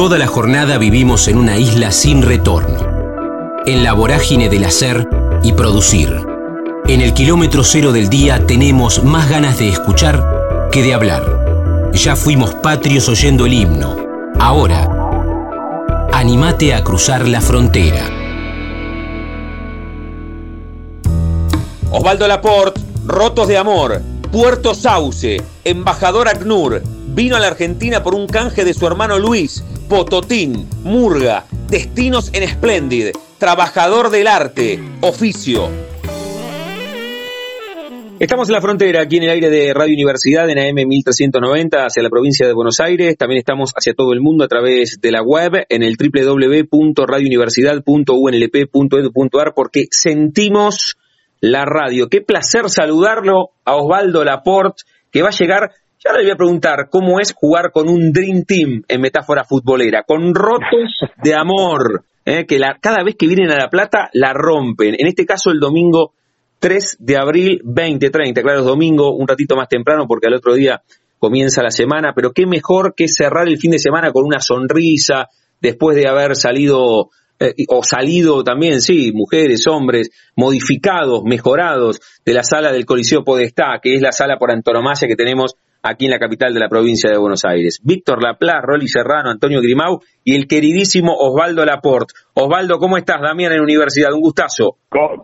Toda la jornada vivimos en una isla sin retorno, en la vorágine del hacer y producir. En el kilómetro cero del día tenemos más ganas de escuchar que de hablar. Ya fuimos patrios oyendo el himno. Ahora, animate a cruzar la frontera. Osvaldo Laporte, Rotos de Amor, Puerto Sauce, Embajador ACNUR, vino a la Argentina por un canje de su hermano Luis, Pototín, Murga, Destinos en Splendid, Trabajador del Arte, Oficio. Estamos en la frontera, aquí en el aire de Radio Universidad, en AM 1390, hacia la provincia de Buenos Aires. También estamos hacia todo el mundo a través de la web, en el www.radiouniversidad.unlp.edu.ar, porque sentimos la radio. Qué placer saludarlo a Osvaldo Laporte, que va a llegar. Ya le voy a preguntar cómo es jugar con un Dream Team en metáfora futbolera, con rotos de amor, ¿eh? que la, cada vez que vienen a La Plata la rompen. En este caso el domingo 3 de abril 2030. Claro, es domingo, un ratito más temprano porque al otro día comienza la semana, pero qué mejor que cerrar el fin de semana con una sonrisa después de haber salido eh, o salido también, sí, mujeres, hombres, modificados, mejorados de la sala del Coliseo Podestá, que es la sala por antonomasia que tenemos aquí en la capital de la provincia de Buenos Aires. Víctor Laplace, Rolly Serrano, Antonio Grimau y el queridísimo Osvaldo Laporte. Osvaldo, ¿cómo estás? Damián en Universidad, un gustazo.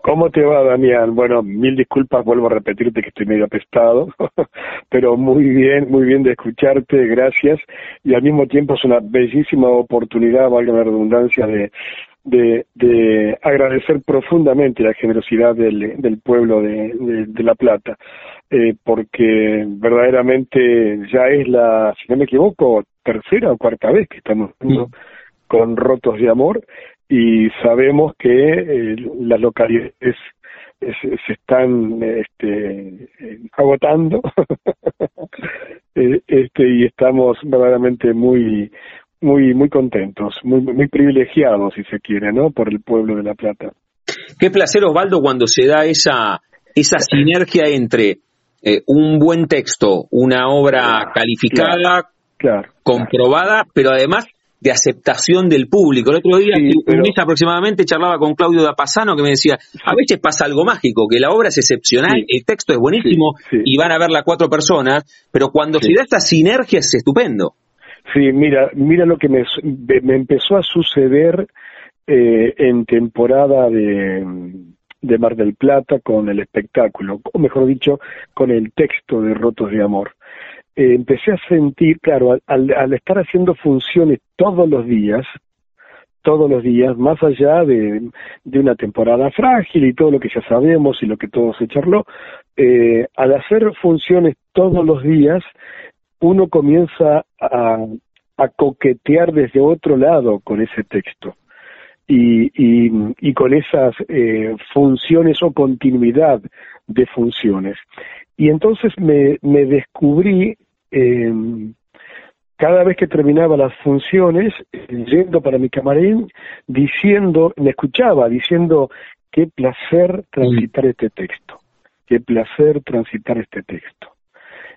¿Cómo te va, Damián? Bueno, mil disculpas, vuelvo a repetirte que estoy medio apestado, pero muy bien, muy bien de escucharte, gracias. Y al mismo tiempo es una bellísima oportunidad, valga la redundancia, de, de, de agradecer profundamente la generosidad del, del pueblo de, de, La Plata, eh, porque verdaderamente ya es la, si no me equivoco, tercera o cuarta vez que estamos con Rotos de Amor y sabemos que eh, las localidades se están este, agotando eh, este, y estamos verdaderamente muy muy muy contentos, muy muy privilegiados si se quiere, ¿no? Por el pueblo de La Plata. Qué placer Osvaldo cuando se da esa esa sinergia entre eh, un buen texto, una obra calificada, claro, comprobada, pero además de aceptación del público. El otro día, un mes aproximadamente, charlaba con Claudio Dapasano que me decía, a veces pasa algo mágico, que la obra es excepcional, el texto es buenísimo y van a verla cuatro personas, pero cuando se da esta sinergia es estupendo. Sí, mira, mira lo que me, me empezó a suceder eh, en temporada de, de Mar del Plata con el espectáculo, o mejor dicho, con el texto de Rotos de Amor. Eh, empecé a sentir, claro, al, al, estar haciendo funciones todos los días, todos los días, más allá de, de, una temporada frágil y todo lo que ya sabemos y lo que todo se charló, eh, al hacer funciones todos los días, uno comienza a, a coquetear desde otro lado con ese texto y, y, y con esas eh, funciones o continuidad de funciones. Y entonces me, me descubrí eh, cada vez que terminaba las funciones, yendo para mi camarín, diciendo, me escuchaba diciendo, qué placer transitar este texto, qué placer transitar este texto.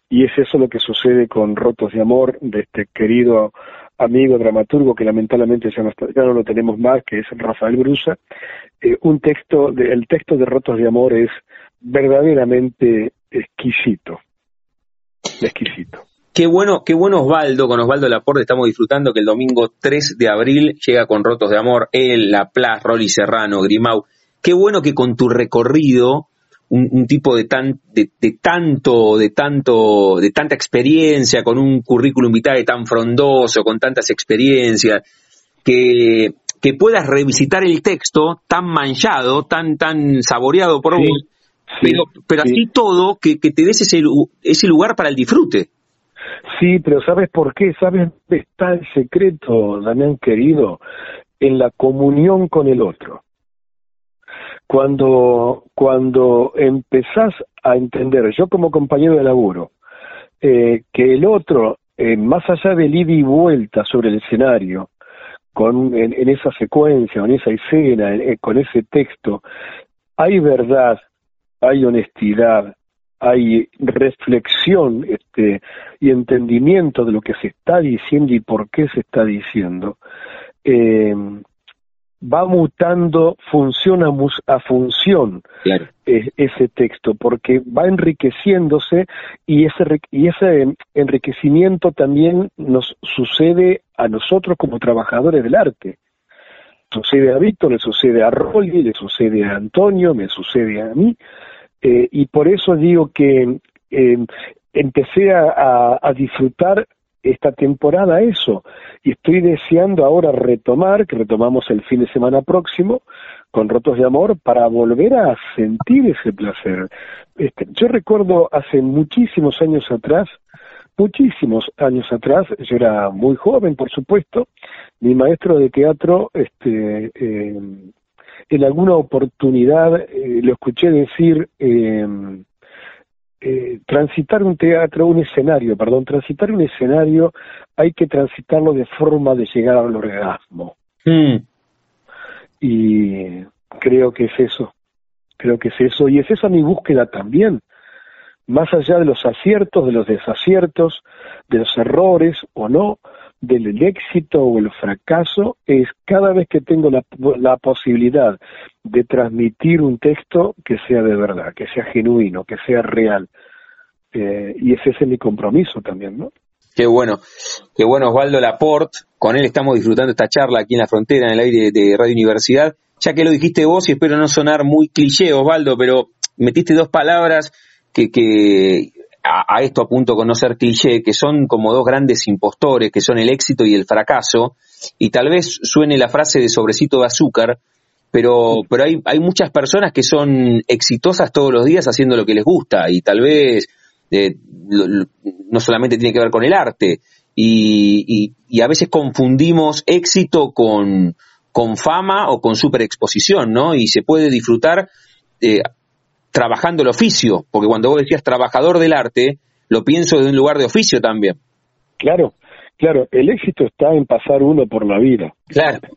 Y es eso lo que sucede con Rotos de Amor, de este querido amigo dramaturgo que lamentablemente ya no, ya no lo tenemos más, que es Rafael Brusa. Eh, un texto, de, el texto de Rotos de Amor es verdaderamente exquisito, exquisito. Qué bueno, qué bueno Osvaldo, con Osvaldo Laporte estamos disfrutando que el domingo 3 de abril llega con Rotos de Amor, él, Laplace, Rolly Serrano, Grimau. Qué bueno que con tu recorrido un, tipo de, tan, de, tanto, de tanto, de tanta experiencia, con un currículum vitae tan frondoso, con tantas experiencias, que, que puedas revisitar el texto tan manchado, tan, tan saboreado por vos, pero, pero así todo, que, que te des ese, ese lugar para el disfrute. Sí, pero ¿sabes por qué? ¿Sabes dónde está el secreto, Damián querido? En la comunión con el otro cuando, cuando empezás a entender, yo como compañero de laburo, eh, que el otro, eh, más allá del ida y vuelta sobre el escenario, con, en, esa secuencia, en esa escena, con ese texto, hay verdad, hay honestidad, hay reflexión este, y entendimiento de lo que se está diciendo y por qué se está diciendo, eh, va mutando función a, función ese texto, porque va enriqueciendo,se y ese, y ese enriquecimiento también nos sucede a nosotros como trabajadores del arte. Sucede a Víctor, le sucede a Rolly, le sucede a Antonio, me sucede a mí, eh, y por eso digo que eh, empecé a, a disfrutar esta temporada eso. Y estoy deseando ahora retomar, que retomamos el fin de semana próximo, con Rotos de Amor, para volver a sentir ese placer. Este, yo recuerdo hace muchísimos años atrás, muchísimos años atrás, yo era muy joven, por supuesto, mi maestro de teatro, este, eh, en alguna oportunidad eh, lo escuché decir, eh, eh, transitar un teatro, un escenario, perdón, transitar un escenario hay que transitarlo de forma de llegar al orgasmo. Mm. Y creo que es eso, creo que es eso, y es esa mi búsqueda también, más allá de los aciertos, de los desaciertos, de los errores o no, del éxito o el fracaso es cada vez que tengo la, la, posibilidad de transmitir un texto que sea de verdad, que sea genuino, que sea real. Eh, y ese es mi compromiso también, ¿no? Qué bueno, qué bueno Osvaldo Laporte, con él estamos disfrutando esta charla aquí en la frontera, en el aire de Radio Universidad, ya que lo dijiste vos y espero no sonar muy cliché Osvaldo, pero metiste dos palabras que, que a, esto apunto con no ser cliché, que son como dos grandes impostores, que son el éxito y el fracaso, y tal vez suene la frase de sobrecito de azúcar, pero, pero hay, hay muchas personas que son exitosas todos los días haciendo lo que les gusta, y tal vez eh, no solamente tiene que ver con el arte, y, y, a veces confundimos éxito con, con fama o con superexposición, ¿no? Y se puede disfrutar eh, trabajando el oficio, porque cuando vos decías trabajador del arte, lo pienso de un lugar de oficio también. Claro, claro, el éxito está en pasar uno por la vida. Claro.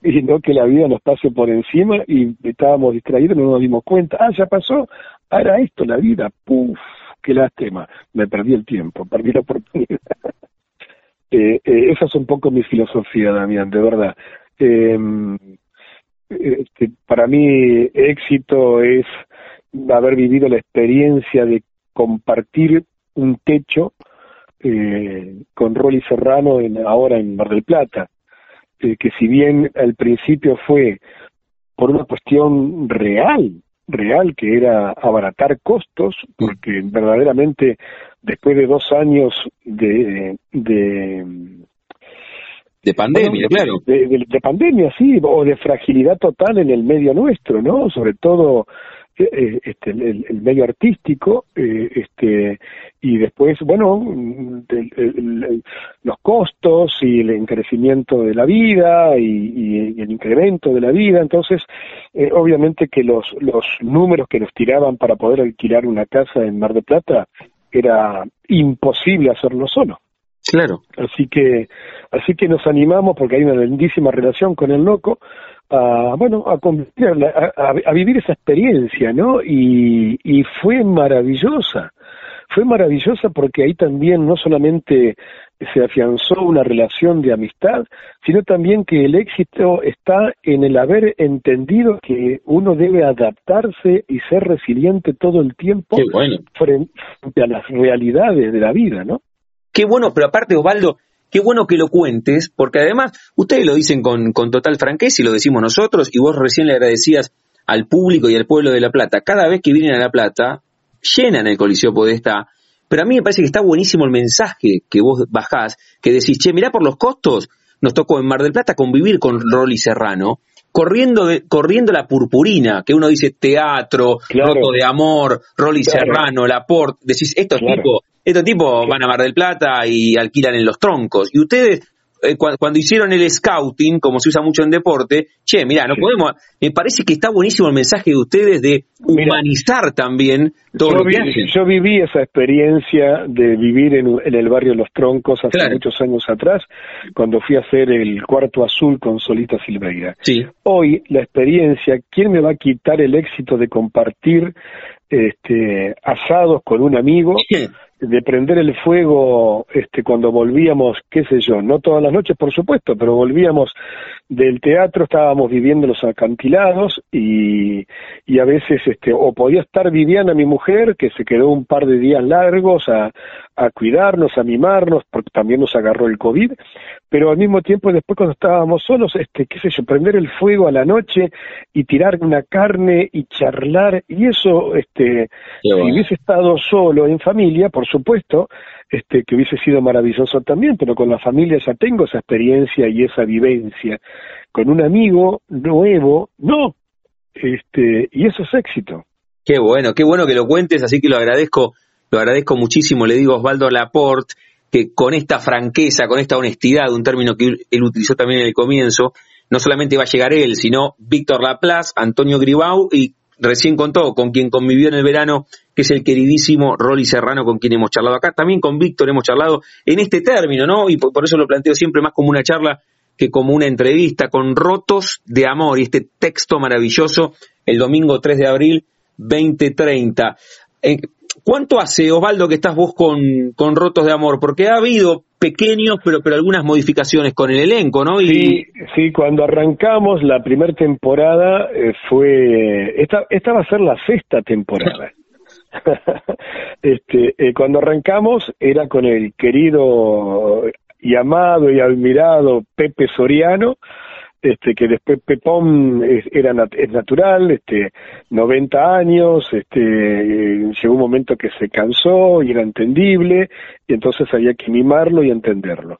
Y no que la vida nos pase por encima y estábamos distraídos, no nos dimos cuenta, ah, ya pasó, ahora esto, la vida, puf, qué lástima, me perdí el tiempo, perdí la oportunidad. eh, eh, esa es un poco mi filosofía, Damián, de verdad. Em, este, para mí éxito es haber vivido la experiencia de compartir un techo eh, con Rolly Serrano en, ahora en Mar del Plata, eh, que si bien al principio fue por una cuestión real, real, que era abaratar costos, porque verdaderamente después de dos años de, de de pandemia, claro. De, de, pandemia, sí, o de fragilidad total en el medio nuestro, ¿no? Sobre todo este, el, medio artístico, eh, este, y después, bueno, los costos y el encarecimiento de la vida y, el incremento de la vida. Entonces, eh, obviamente que los, los números que nos tiraban para poder alquilar una casa en Mar de Plata era imposible hacerlo solo. Claro. Así que, así que nos animamos porque hay una lindísima relación con el loco a bueno a, a, a, vivir esa experiencia no y, y fue maravillosa. Fue maravillosa porque ahí también no solamente se afianzó una relación de amistad, sino también que el éxito está en el haber entendido que uno debe adaptarse y ser resiliente todo el tiempo frente a las realidades de la vida, ¿no? Qué bueno, pero aparte, Osvaldo, qué bueno que lo cuentes, porque además ustedes lo dicen con, con total franqueza y lo decimos nosotros, y vos recién le agradecías al público y al pueblo de La Plata. Cada vez que vienen a La Plata, llenan el Coliseo Podesta. Pero a mí me parece que está buenísimo el mensaje que vos bajás, que decís, che, mirá por los costos, nos tocó en Mar del Plata convivir con Rolly Serrano, corriendo, de, corriendo la purpurina, que uno dice teatro, roto de amor, Rolly Serrano, Laporte, decís, estos tipos estos tipos van a Mar del Plata y alquilan en los troncos. Y ustedes, eh, cuando, hicieron el scouting, como se usa mucho en deporte, che, mira, no podemos. Me parece que está buenísimo el mensaje de ustedes de humanizar también todo yo lo que Yo viví esa experiencia de vivir en, el barrio Los Troncos hace muchos años atrás, cuando fui a hacer el cuarto azul con Solita Silveira. Sí. Hoy, la experiencia, ¿quién me va a quitar el éxito de compartir este, asados con un amigo, de prender el fuego este, cuando volvíamos, qué sé yo, no todas las noches por supuesto, pero volvíamos del teatro, estábamos viviendo los acantilados y, y a veces, este, o podía estar Viviana, mi mujer, que se quedó un par de días largos a, a cuidarnos, a mimarnos, porque también nos agarró el COVID, pero al mismo tiempo después cuando estábamos solos, este, qué sé yo, prender el fuego a la noche y tirar una carne y charlar, y eso, este, si hubiese estado solo en familia, por supuesto, este, que hubiese sido maravilloso también, pero con la familia ya tengo esa experiencia y esa vivencia. Con un amigo nuevo, no, este, y eso es éxito. Qué bueno, qué bueno que lo cuentes, así que lo agradezco, lo agradezco muchísimo, le digo a Osvaldo Laporte, que con esta franqueza, con esta honestidad, un término que él utilizó también en el comienzo, no solamente va a llegar él, sino Víctor Laplace, Antonio Gribau y recién contó con quien convivió en el verano, que es el queridísimo Rolly Serrano, con quien hemos charlado acá. También con Víctor hemos charlado en este término, ¿no? Y por, eso lo planteo siempre más como una charla que como una entrevista, con Rotos de Amor y este texto maravilloso, el domingo 3 de abril 2030. Eh, ¿Cuánto hace, Osvaldo, que estás vos con, con Rotos de Amor? Porque ha habido pequeños, pero, pero algunas modificaciones con el elenco, ¿no? Sí, sí, cuando arrancamos la primera temporada eh, fue, esta, esta va a ser la sexta temporada. este, eh, cuando arrancamos era con el querido y amado y admirado Pepe Soriano, este que después Pepón es, era es natural, este 90 años, este llegó un momento que se cansó y era entendible y entonces había que mimarlo y entenderlo.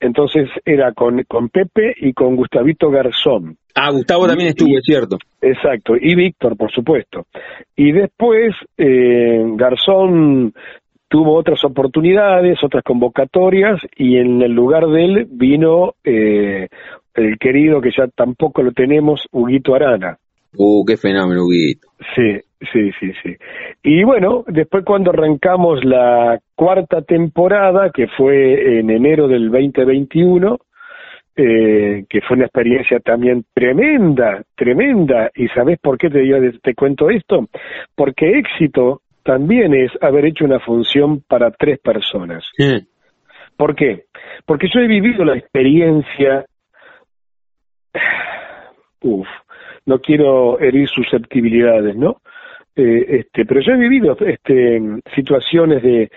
Entonces era con, con Pepe y con Gustavito Garzón. Ah, Gustavo también estuvo, es cierto. Exacto, y Víctor, por supuesto. Y después eh, Garzón tuvo otras oportunidades, otras convocatorias, y en el lugar de él vino eh, el querido que ya tampoco lo tenemos, Huguito Arana. Uh, qué fenómeno, Huguito. Sí, sí, sí, sí. Y bueno, después cuando arrancamos la cuarta temporada, que fue en enero del 2021, eh, que fue una experiencia también tremenda, tremenda. ¿Y sabes por qué te, te cuento esto? Porque éxito también es haber hecho una función para tres personas. ¿Por qué? Porque yo he vivido la experiencia uf, no quiero herir susceptibilidades, ¿no? Eh, este, pero yo he vivido este, situaciones de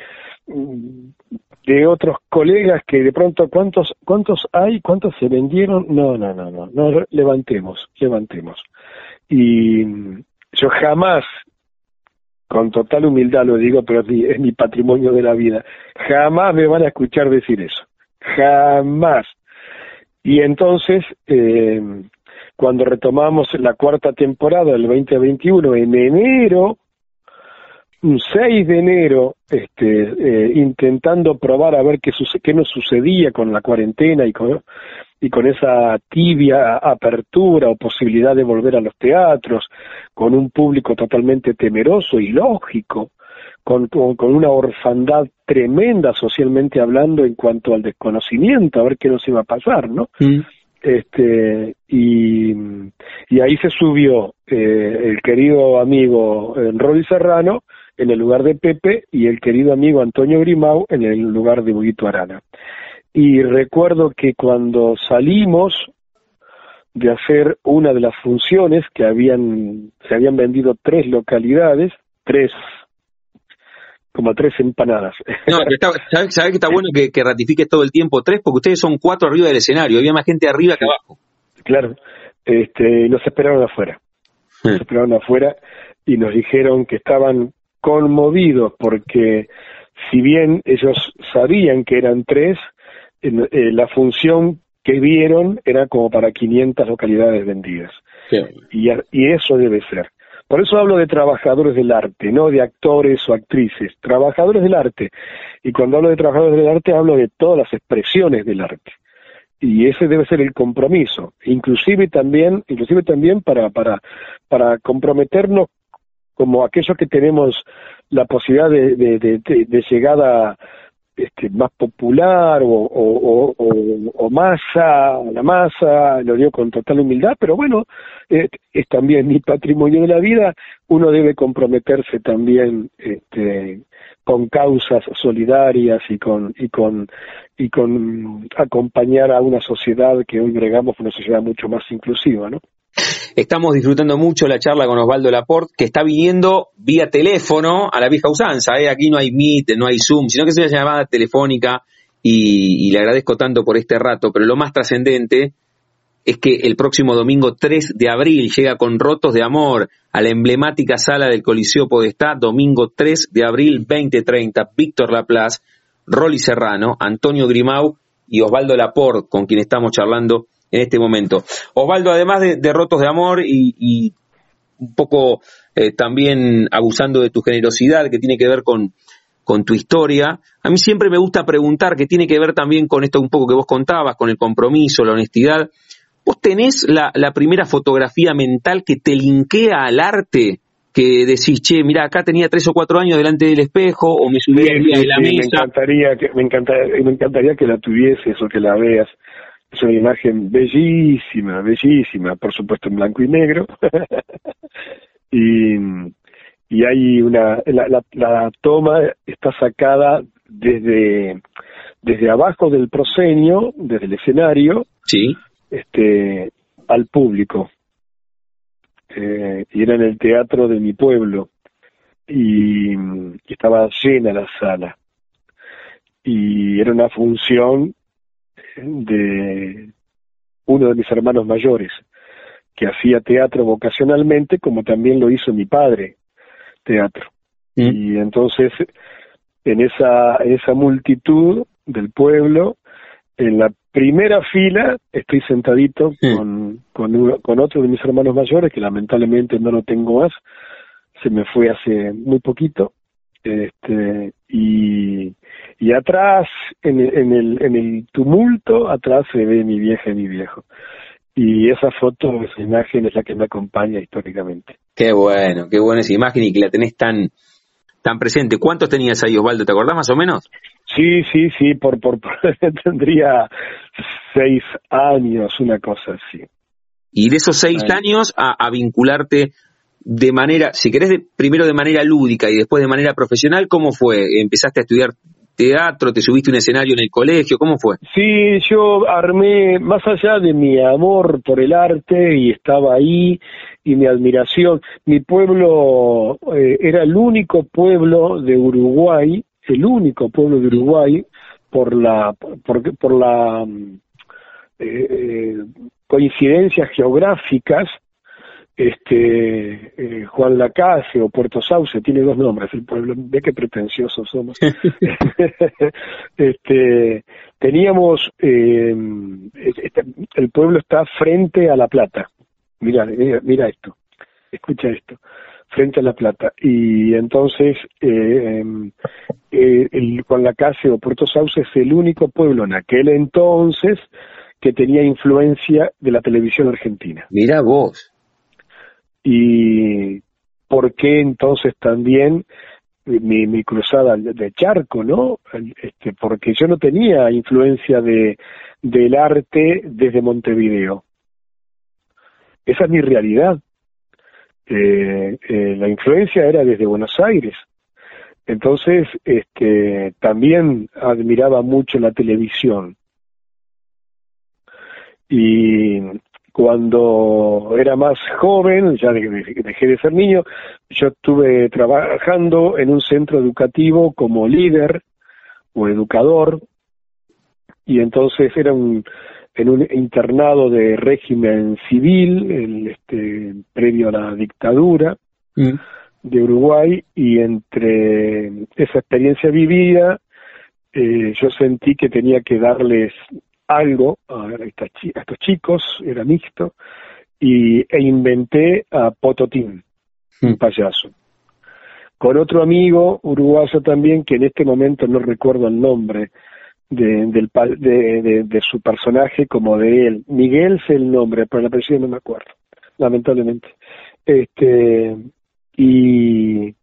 de otros colegas que de pronto cuántos cuántos hay cuántos se vendieron no no no no no levantemos levantemos. Y yo jamás con total humildad lo digo pero es mi patrimonio de la vida jamás me van a escuchar decir eso jamás. Y entonces, eh, cuando retomamos la cuarta temporada del 2021, en enero, un 6 de enero, este, eh, intentando probar a ver qué, qué nos sucedía con la cuarentena y con, y con esa tibia apertura o posibilidad de volver a los teatros, con un público totalmente temeroso y lógico, con, con, una orfandad tremenda socialmente hablando en cuanto al desconocimiento, a ver qué nos iba a pasar, ¿no? Mm. Este, y, ahí se subió eh, el querido amigo eh, Rolly Serrano en el lugar de Pepe y el querido amigo Antonio Grimau en el lugar de Buguito Arana. Y recuerdo que cuando salimos de hacer una de las funciones que habían, se habían vendido tres localidades, tres como tres empanadas. No, ¿sabes, que está bueno que, que ratifique todo el tiempo tres? Porque ustedes son cuatro arriba del escenario, había más gente arriba que abajo. Claro, este, nos esperaron afuera. Nos hmm. esperaron afuera y nos dijeron que estaban conmovidos porque si bien ellos sabían que eran tres, eh, la función que vieron era como para 500 localidades vendidas. Y, y eso debe ser. Por eso hablo de trabajadores del arte, no de actores o actrices, trabajadores del arte. Y cuando hablo de trabajadores del arte hablo de todas las expresiones del arte. Y ese debe ser el compromiso, inclusive también, inclusive también para, para, comprometernos como aquellos que tenemos la posibilidad de, de, de, llegada este, más popular o, o, masa, la masa, lo digo con total humildad, pero bueno, es también mi patrimonio de la vida, uno debe comprometerse también este, con causas solidarias y con, y con, y con acompañar a una sociedad que hoy bregamos una sociedad mucho más inclusiva, ¿no? Estamos disfrutando mucho la charla con Osvaldo Laporte, que está viniendo vía teléfono a la vieja usanza. ¿eh? Aquí no hay Meet, no hay Zoom, sino que es una llamada telefónica y, le agradezco tanto por este rato. Pero lo más trascendente es que el próximo domingo 3 de abril llega con Rotos de Amor a la emblemática sala del Coliseo Podestá, domingo 3 de abril 2030, Víctor Laplace, Rolly Serrano, Antonio Grimau y Osvaldo Laporte, con quien estamos charlando en este momento. Osvaldo, además de, Rotos de Amor y, un poco eh, también abusando de tu generosidad que tiene que ver con, con tu historia, a mí siempre me gusta preguntar, que tiene que ver también con esto un poco que vos contabas, con el compromiso, la honestidad. ¿Vos tenés la, primera fotografía mental que te linkea al arte? Que decís, che, mira, acá tenía tres o cuatro años delante del espejo o me subí de la mesa. Me encantaría, que, me, encantaría, me encantaría que la tuvieses o que la veas. Es una imagen bellísima, bellísima, por supuesto en blanco y negro. y, y hay una, la, la, toma está sacada desde, desde abajo del proscenio, desde el escenario, sí. este, al público. Eh, y era en el teatro de mi pueblo. Y, y estaba llena la sala. Y era una función de uno de mis hermanos mayores, que hacía teatro vocacionalmente, como también lo hizo mi padre, teatro. Mm. Y entonces, en esa, en esa multitud del pueblo, en la primera fila estoy sentadito con, con, con otro de mis hermanos mayores, que lamentablemente no lo tengo más, se me fue hace muy poquito, este, y, y atrás, en el, en, el, en el tumulto, atrás se ve mi vieja y mi viejo. Y esa foto, esa imagen es la que me acompaña históricamente. Qué bueno, qué buena esa imagen y que la tenés tan, tan presente. ¿Cuántos tenías ahí, Osvaldo? ¿Te acordás más o menos? Sí, sí, sí, por, por, tendría seis años, una cosa así. Y de esos seis años a, a, vincularte de manera, si querés, de, primero de manera lúdica y después de manera profesional, ¿cómo fue? ¿Empezaste a estudiar teatro? ¿Te subiste un escenario en el colegio? ¿Cómo fue? Sí, yo armé, más allá de mi amor por el arte y estaba ahí y mi admiración, mi pueblo eh, era el único pueblo de Uruguay, el único pueblo de Uruguay por la, por, por la eh, eh coincidencias geográficas este eh, Juan Lacase o Puerto Sauce, tiene dos nombres el pueblo, ve qué pretenciosos somos. este, teníamos, eh, este, el pueblo está frente a La Plata, mira, mira, esto, escucha esto, frente a La Plata, y entonces eh, eh, el Juan Lacase o Puerto Sauce es el único pueblo en aquel entonces que tenía influencia de la televisión argentina. Mira vos y por qué entonces también mi, mi cruzada de charco, ¿no? Este, porque yo no tenía influencia de del arte desde Montevideo. Esa es mi realidad. Eh, eh, la influencia era desde Buenos Aires. Entonces, este, también admiraba mucho la televisión. Y cuando era más joven, ya dejé de ser niño, yo estuve trabajando en un centro educativo como líder o educador, y entonces era un, en un internado de régimen civil, el, este, previo a la dictadura mm. de Uruguay, y entre esa experiencia vivida, eh, yo sentí que tenía que darles algo a, estos chicos, era mixto, y, e inventé a Pototín, un hmm. payaso. Con otro amigo uruguayo también, que en este momento no recuerdo el nombre de, del, de, de, su personaje como de él. Miguel sé el nombre, pero el apellido no me acuerdo, lamentablemente. Este, y,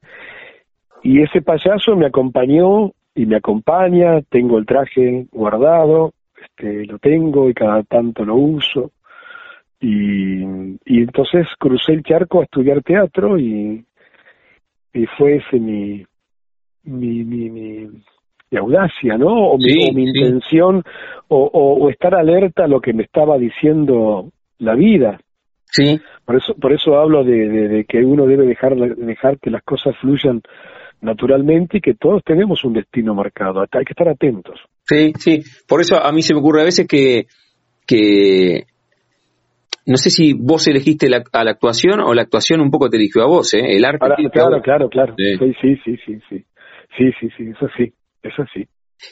y ese payaso me acompañó y me acompaña, tengo el traje guardado, este, lo tengo y cada tanto lo uso. Y, y entonces crucé el charco a estudiar teatro y, y fue ese mi, mi, mi, mi, audacia, ¿no? O mi, intención, o, o, estar alerta a lo que me estaba diciendo la vida. Sí. Por eso, por eso hablo de, de, que uno debe dejar, dejar que las cosas fluyan naturalmente y que todos tenemos un destino marcado. Hay que estar atentos. Sí, sí. Por eso a mí se me ocurre a veces que, que no sé si vos elegiste la, a la actuación o la actuación un poco te eligió a vos, ¿eh? El arte. claro, claro, claro, Sí. sí, sí, sí, sí. Sí, sí, sí, eso sí, eso sí.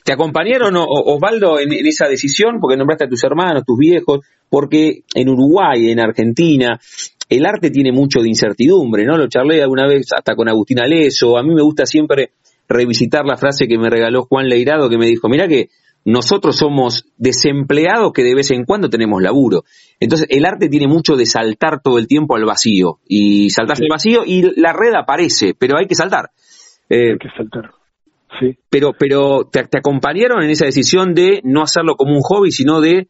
¿Te acompañaron, Osvaldo, en, esa decisión? Porque nombraste a tus hermanos, tus viejos, porque en Uruguay, en Argentina, el arte tiene mucho de incertidumbre, ¿no? Lo charlé alguna vez hasta con Agustín Aleso. A mí me gusta siempre revisitar la frase que me regaló Juan Leirado, que me dijo, mira que nosotros somos desempleados que de vez en cuando tenemos laburo. Entonces, el arte tiene mucho de saltar todo el tiempo al vacío. Y saltas al vacío y la red aparece, pero hay que saltar. Eh, hay que saltar. Sí. Pero, pero ¿te, acompañaron en esa decisión de no hacerlo como un hobby, sino de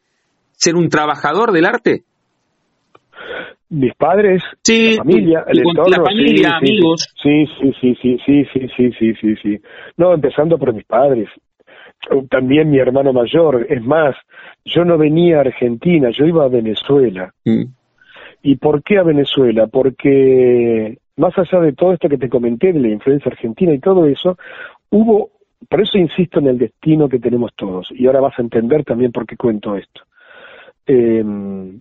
ser un trabajador del arte? Mis padres, sí, la familia, el entorno, la familia, amigos. Sí, sí, sí, sí, sí, sí, sí, sí, sí, sí. No, empezando por mis padres también mi hermano mayor. Es más, yo no venía a Argentina, yo iba a Venezuela. Mm. ¿Y por qué a Venezuela? Porque más allá de todo esto que te comenté, de la influencia argentina y todo eso, hubo, por eso insisto en el destino que tenemos todos, y ahora vas a entender también por qué cuento esto. Em,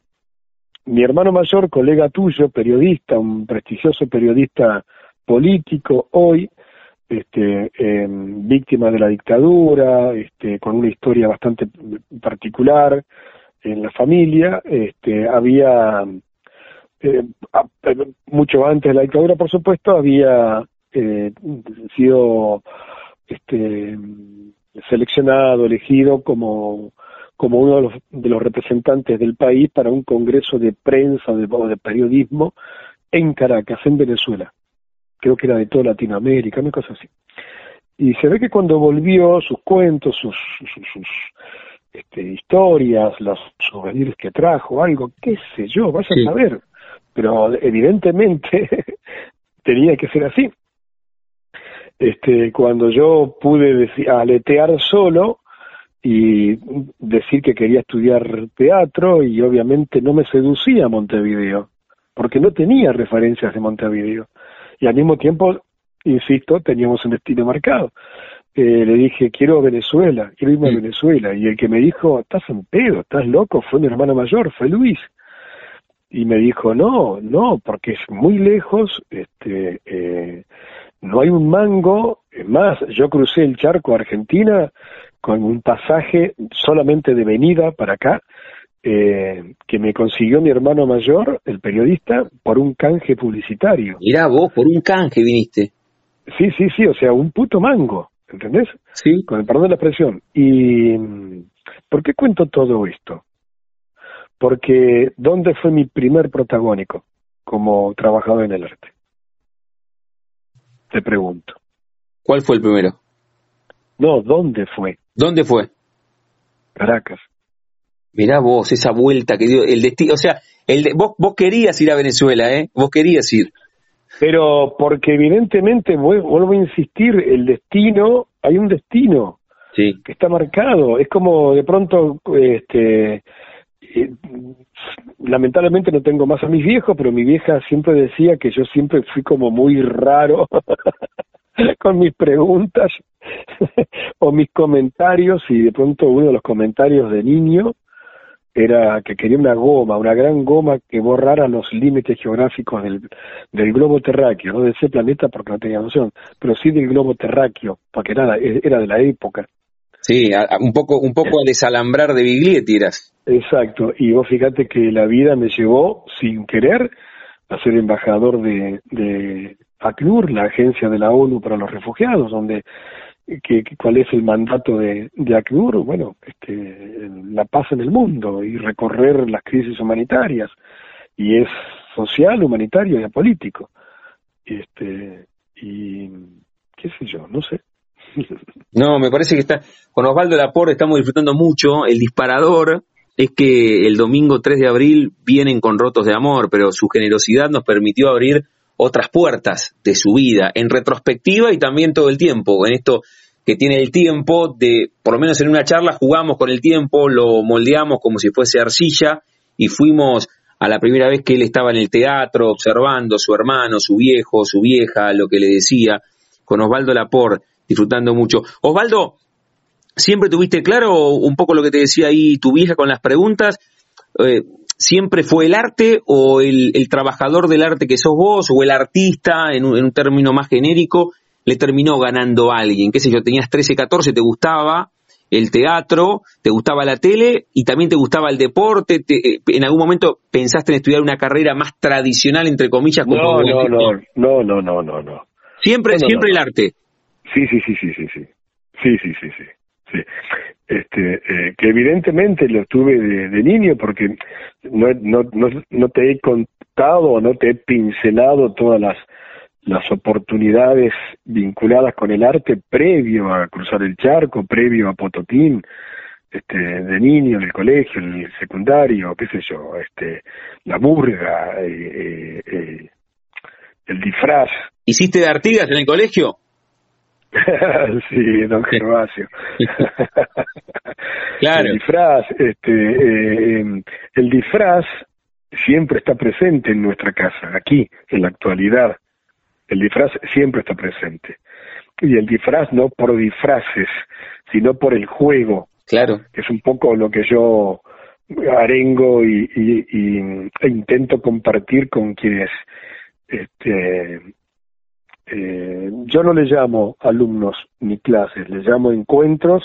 mi hermano mayor, colega tuyo, periodista, un prestigioso periodista político, hoy este, em, víctima de la dictadura, este, con una historia bastante particular en la familia, este, había, eh, mucho antes de la dictadura, por supuesto, había eh, sido este, seleccionado, elegido como, como uno de los, de los representantes del país para un congreso de prensa o de periodismo en Caracas, en Venezuela creo que era de toda Latinoamérica, una cosa así. Y se ve que cuando volvió sus cuentos, sus, sus, este, historias, los souvenirs que trajo, algo, qué sé yo, vas a saber. Pero evidentemente tenía que ser así. Este, cuando yo pude decir, aletear solo y decir que quería estudiar teatro y obviamente no me seducía Montevideo, porque no tenía referencias de Montevideo y al mismo tiempo, insisto, teníamos un destino marcado. Eh, le dije, quiero Venezuela, quiero irme a. Venezuela. Y el que me dijo, estás en pedo, estás loco, fue mi hermano mayor, fue Luis. Y me dijo, no, no, porque es muy lejos, este, eh, no hay un mango. Es más, yo crucé el charco a Argentina con un pasaje solamente de venida para acá, eh, que me consiguió mi hermano mayor, el periodista, por un canje publicitario. Mirá vos, por un canje viniste. Sí, sí, sí, o sea, un puto mango, ¿entendés? Sí. Con el perdón de la expresión. ¿Y por qué cuento todo esto? Porque ¿dónde fue mi primer protagónico como trabajador en el arte? Te pregunto. ¿Cuál fue el primero? No, ¿dónde fue? ¿Dónde fue? Caracas. Mirá vos, esa vuelta que dio el destino. O sea, el de, vos, vos querías ir a Venezuela, ¿eh? Vos querías ir. Pero porque evidentemente, vuelvo a insistir, el destino, hay un destino sí. que está marcado. Es como de pronto, este, eh, lamentablemente no tengo más a mis viejos, pero mi vieja siempre decía que yo siempre fui como muy raro con mis preguntas o mis comentarios y de pronto uno de los comentarios de niño era que quería una goma, una gran goma que borrara los límites geográficos del, del globo terráqueo, no de ese planeta porque no tenía noción, pero sí del globo terráqueo, porque era, era de la época. Sí, un poco, un poco a desalambrar de Biglietti eras. Exacto, y vos fíjate que la vida me llevó sin querer a ser embajador de, de ACNUR, la agencia de la ONU para los refugiados, donde que, cuál es el mandato de, de ACNUR, bueno, este, la paz en el mundo y recorrer las crisis humanitarias, y es social, humanitario y apolítico. Este, y qué sé yo, no sé. No, me parece que está con Osvaldo Laporte estamos disfrutando mucho. El disparador es que el domingo 3 de abril vienen con rotos de amor, pero su generosidad nos permitió abrir otras puertas de su vida, en retrospectiva y también todo el tiempo, en esto que tiene el tiempo de, por lo menos en una charla jugamos con el tiempo, lo moldeamos como si fuese arcilla y fuimos a la primera vez que él estaba en el teatro observando su hermano, su viejo, su vieja, lo que le decía, con Osvaldo Laporte, disfrutando mucho. Osvaldo, ¿siempre tuviste claro un poco lo que te decía ahí tu vieja con las preguntas? Eh, ¿Siempre fue el arte o el, trabajador del arte que sos vos o el artista en un, término más genérico le terminó ganando a alguien? ¿Qué sé yo? Tenías 13, 14, te gustaba el teatro, te gustaba la tele y también te gustaba el deporte. Eh, ¿En algún momento pensaste en estudiar una carrera más tradicional, entre comillas? Como no, no, no, no, no, no, no, no. Siempre, siempre el arte. Sí, sí, sí, sí, sí, sí. Sí, sí, sí, sí. sí. Este, eh, que evidentemente lo tuve de, niño porque no, no, no, no te he contado o no te he pincelado todas las las oportunidades vinculadas con el arte previo a cruzar el charco, previo a Pototín, este, de niño en el colegio, en el secundario, qué sé yo, este, la burga, eh, eh, eh el disfraz. ¿Hiciste de Artigas en el colegio? sí, don Gervasio. claro. El disfraz, este, eh, em, el disfraz siempre está presente en nuestra casa, aquí, en la actualidad. El disfraz siempre está presente. Y el disfraz no por disfraces, sino por el juego. Claro. Que es un poco lo que yo arengo y, y, e intento compartir con quienes este, eh, yo no le llamo alumnos ni clases, le llamo encuentros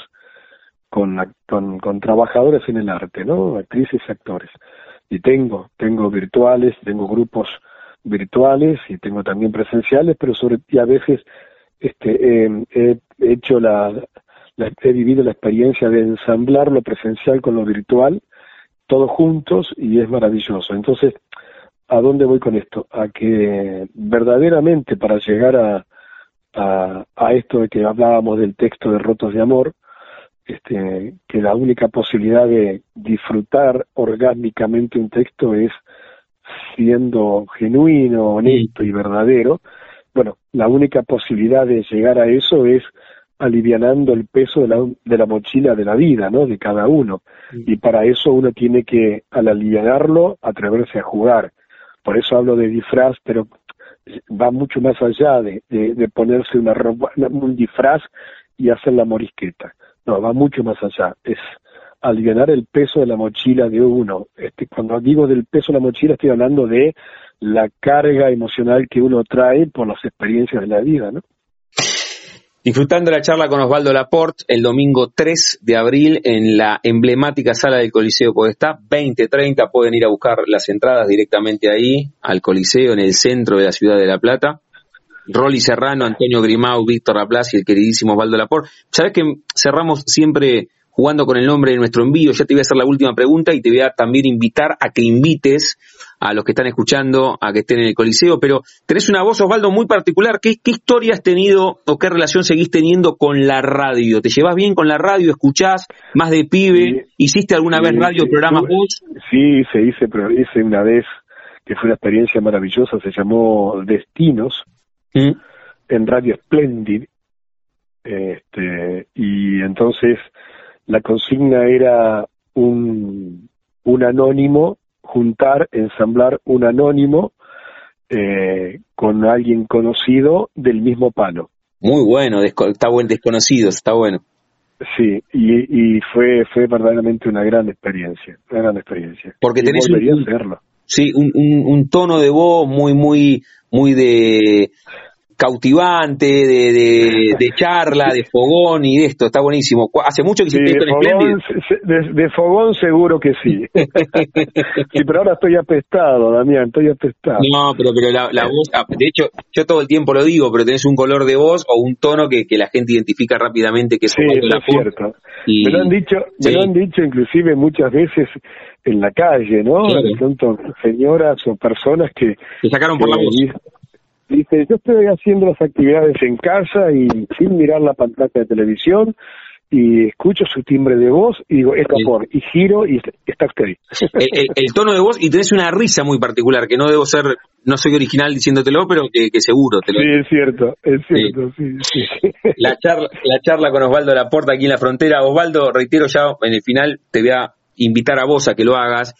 con, con, con trabajadores en el arte, ¿no? Actrices y actores. Y tengo, tengo virtuales, tengo grupos virtuales y tengo también presenciales, pero sobre y a veces este he hecho la, he vivido la experiencia de ensamblar lo presencial con lo virtual todos juntos y es maravilloso. Entonces, ¿a dónde voy con esto? A que verdaderamente para llegar a, a, a esto de que hablábamos del texto de Rotos de Amor, este, que la única posibilidad de disfrutar orgánicamente un texto es siendo genuino, honesto y verdadero, bueno, la única posibilidad de llegar a eso es alivianando el peso de la, de la mochila de la vida, ¿no? De cada uno. Y para eso uno tiene que, al alivianarlo, atreverse a jugar. Por eso hablo de disfraz, pero va mucho más allá de, de, ponerse una ropa, un disfraz y hacer la morisqueta. No, va mucho más allá. Es aliviar el peso de la mochila de uno. Este, cuando digo del peso de la mochila estoy hablando de la carga emocional que uno trae por las experiencias de la vida, ¿no? Disfrutando la charla con Osvaldo Laporte el domingo 3 de abril en la emblemática sala del Coliseo Podestá, 20.30, pueden ir a buscar las entradas directamente ahí, al Coliseo, en el centro de la ciudad de La Plata. Rolly Serrano, Antonio Grimau, Víctor Laplace y el queridísimo Osvaldo Laporte. Sabes que cerramos siempre jugando con el nombre de nuestro envío. Ya te voy a hacer la última pregunta y te voy a también invitar a que invites a los que están escuchando a que estén en el Coliseo, pero tenés una voz, Osvaldo, muy particular. ¿Qué, historia has tenido o qué relación seguís teniendo con la radio? ¿Te llevas bien con la radio? ¿Escuchás más de pibe? ¿Hiciste alguna vez radio, programas vos? Sí, se hice, pero hice una vez que fue una experiencia maravillosa, se llamó Destinos, ¿Mm? en Radio Splendid, este, y entonces la consigna era un, un anónimo, juntar, ensamblar un anónimo eh, con alguien conocido del mismo palo. Muy bueno, está buen desconocido, está bueno. Sí, y, y, fue fue verdaderamente una gran experiencia, una gran experiencia. Porque tenés un, Sí, un, un, un, tono de voz muy muy muy de cautivante, de, de, de, charla, de fogón y de esto, está buenísimo. ¿Hace mucho que hiciste esto en de, fogón seguro que sí. sí, pero ahora estoy apestado, Damián, estoy apestado. No, pero, pero la, la voz, ah, de hecho, yo todo el tiempo lo digo, pero tenés un color de voz o un tono que, que la gente identifica rápidamente que es sí, es cierto. Me lo han dicho, me lo han dicho inclusive muchas veces en la calle, ¿no? De pronto, señoras o personas que... Te sacaron por la voz Dice, yo estoy haciendo las actividades en casa y sin mirar la pantalla de televisión y escucho su timbre de voz y digo, es por y giro y está usted ahí. El, tono de voz y tenés una risa muy particular, que no debo ser, no soy original diciéndotelo, pero que, seguro te lo Sí, es cierto, es cierto, sí. Sí, La, charla, la charla con Osvaldo Laporta aquí en la frontera. Osvaldo, reitero ya en el final, te voy a invitar a vos a que lo hagas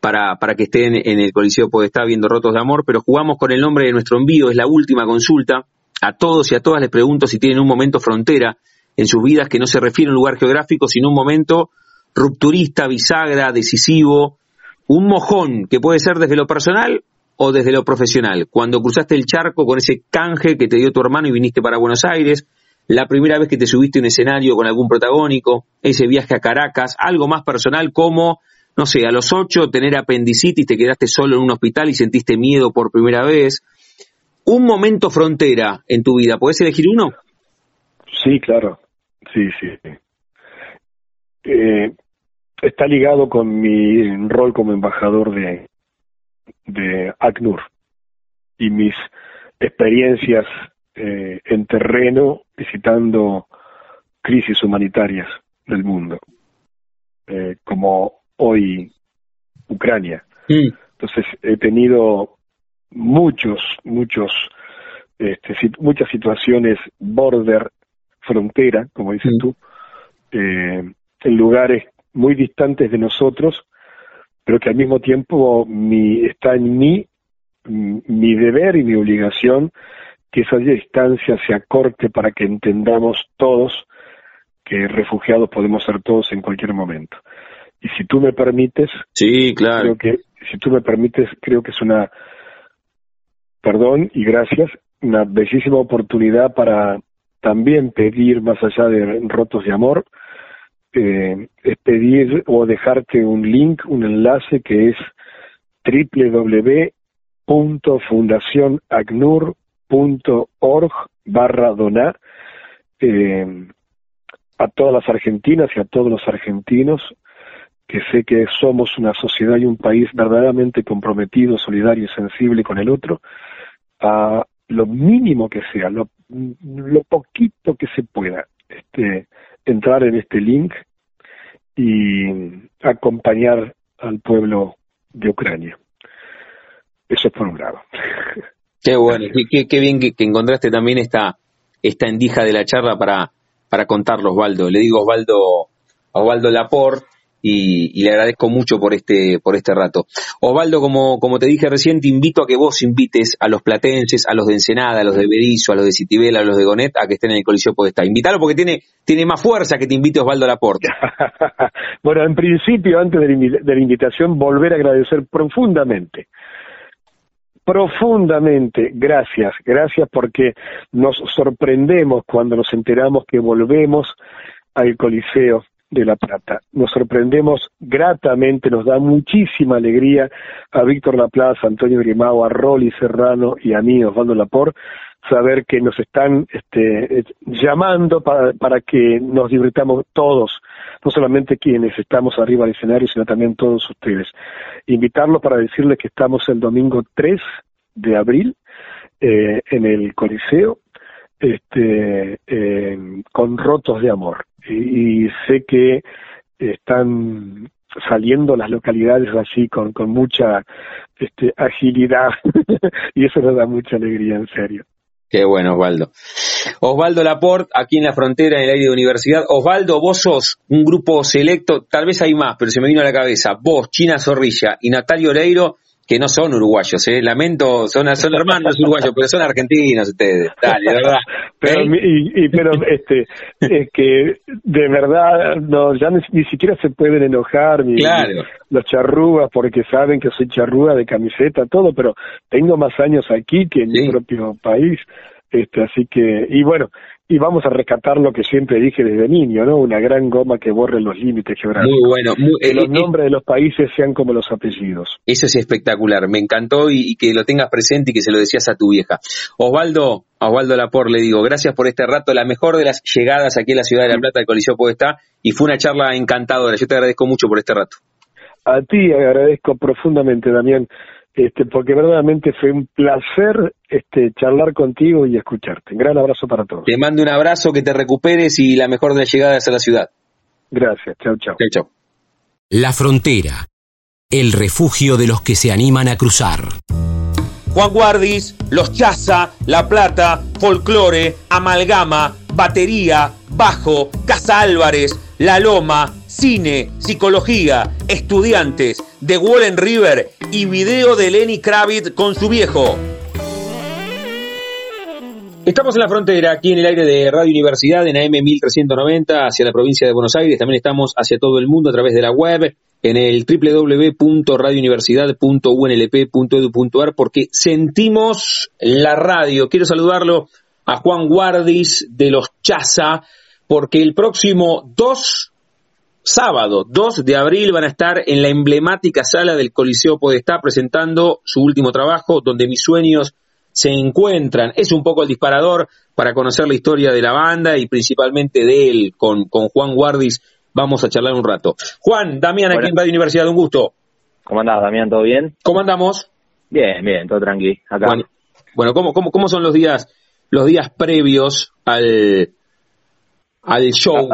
para, para que estén en el Coliseo estar viendo Rotos de Amor, pero jugamos con el nombre de nuestro envío, es la última consulta. A todos y a todas les pregunto si tienen un momento frontera en sus vidas que no se refiere a un lugar geográfico, sino un momento rupturista, bisagra, decisivo, un mojón que puede ser desde lo personal o desde lo profesional. Cuando cruzaste el charco con ese canje que te dio tu hermano y viniste para Buenos Aires, la primera vez que te subiste a un escenario con algún protagónico, ese viaje a Caracas, algo más personal como no sé, a los ocho tener apendicitis, te quedaste solo en un hospital y sentiste miedo por primera vez. Un momento frontera en tu vida, ¿puedes elegir uno? Sí, claro, sí, sí. Eh, está ligado con mi rol como embajador de, de ACNUR y mis experiencias eh, en terreno visitando crisis humanitarias del mundo. Eh, como hoy Ucrania. Mm. Entonces he tenido muchos, muchos, este, muchas situaciones border, frontera, como dices mm. tú, eh, en lugares muy distantes de nosotros, pero que al mismo tiempo mi, está en mí mi deber y mi obligación que esa distancia se acorte para que entendamos todos que refugiados podemos ser todos en cualquier momento. Y si tú me permites, sí, claro. Creo que, si tú me permites, creo que es una, perdón y gracias, una bellísima oportunidad para también pedir, más allá de rotos de amor, eh, es pedir o dejarte un link, un enlace que es www.fundacionagnur.org barra donar eh, a todas las argentinas y a todos los argentinos que sé que somos una sociedad y un país verdaderamente comprometido, solidario y sensible con el otro, a lo mínimo que sea, lo, poquito que se pueda, este, entrar en este link y acompañar al pueblo de Ucrania. Eso es por un lado. Qué bueno, qué, qué bien que, encontraste también esta, esta endija de la charla para, para contarlo, Osvaldo. Le digo Osvaldo, Osvaldo Laporte, y, le agradezco mucho por este, por este rato. Osvaldo, como, como te dije recién, te invito a que vos invites a los platenses, a los de Ensenada, a los de Berizo, a los de Citibel, a los de Gonet, a que estén en el Coliseo Podestá. Invítalo porque tiene, tiene más fuerza que te invite Osvaldo Laporte. bueno, en principio, antes de la invitación, volver a agradecer profundamente profundamente gracias, gracias porque nos sorprendemos cuando nos enteramos que volvemos al Coliseo de La Plata. Nos sorprendemos gratamente, nos da muchísima alegría a Víctor Laplaza, Antonio Grimao, a Rolly Serrano y a mí, Osvaldo Lapor, saber que nos están este, llamando para, para que nos divirtamos todos, no solamente quienes estamos arriba del escenario, sino también todos ustedes. Invitarlos para decirles que estamos el domingo 3 de abril eh, en el Coliseo este, eh, con rotos de amor y, sé que están saliendo las localidades así con, con mucha este, agilidad y eso nos da mucha alegría, en serio. Qué bueno, Osvaldo. Osvaldo Laporte, aquí en la frontera, en el aire de universidad. Osvaldo, vos sos un grupo selecto, tal vez hay más, pero se me vino a la cabeza. Vos, China Zorrilla y Natalia Oreiro que no son uruguayos, ¿eh? lamento, son, son hermanos uruguayos, pero son argentinos ustedes, dale, de verdad. Pero, ¿Eh? y, pero este, es que de verdad no, ya ni, siquiera se pueden enojar ni, los charrúas porque saben que soy charrúa de camiseta, todo, pero tengo más años aquí que en mi propio país. Este, así que, y bueno, y vamos a rescatar lo que siempre dije desde niño, ¿no? Una gran goma que borre los límites geográficos. Muy bueno. que los eh, eh, nombres de los países sean como los apellidos. Eso es espectacular. Me encantó y, que lo tengas presente y que se lo decías a tu vieja. Osvaldo, Osvaldo Lapor, le digo, gracias por este rato, la mejor de las llegadas aquí en la ciudad de La Plata, del Coliseo estar y fue una charla encantadora. Yo te agradezco mucho por este rato. A ti agradezco profundamente, Damián este, porque verdaderamente fue un placer este, charlar contigo y escucharte. Un gran abrazo para todos. Te mando un abrazo, que te recuperes y la mejor de las llegadas a la ciudad. Gracias, chao, chao. Chao, chao. La frontera, el refugio de los que se animan a cruzar. Juan Guardis, Los Chaza, La Plata, Folclore, Amalgama, Batería, Bajo, Casa Álvarez, La Loma, Cine, Psicología, Estudiantes, The Wallen River y video de Lenny Kravitz con su viejo. Estamos en la frontera, aquí en el aire de Radio Universidad, en AM 1390, hacia la provincia de Buenos Aires. También estamos hacia todo el mundo a través de la web, en el www.radiouniversidad.unlp.edu.ar, porque sentimos la radio. Quiero saludarlo a Juan Guardis de los Chaza, porque el próximo 2, sábado 2 de abril, van a estar en la emblemática sala del Coliseo Podestá presentando su último trabajo, donde mis sueños se encuentran. Es un poco el disparador para conocer la historia de la banda y principalmente de él, con, con Juan Guardis. Vamos a charlar un rato. Juan, Damián, aquí en Radio Universidad, un gusto. ¿Cómo andás, Damián? ¿Todo bien? ¿Cómo andamos? Bien, bien, todo tranquilo. Acá. Bueno, bueno ¿cómo, cómo, cómo son los días, los días previos al, al show?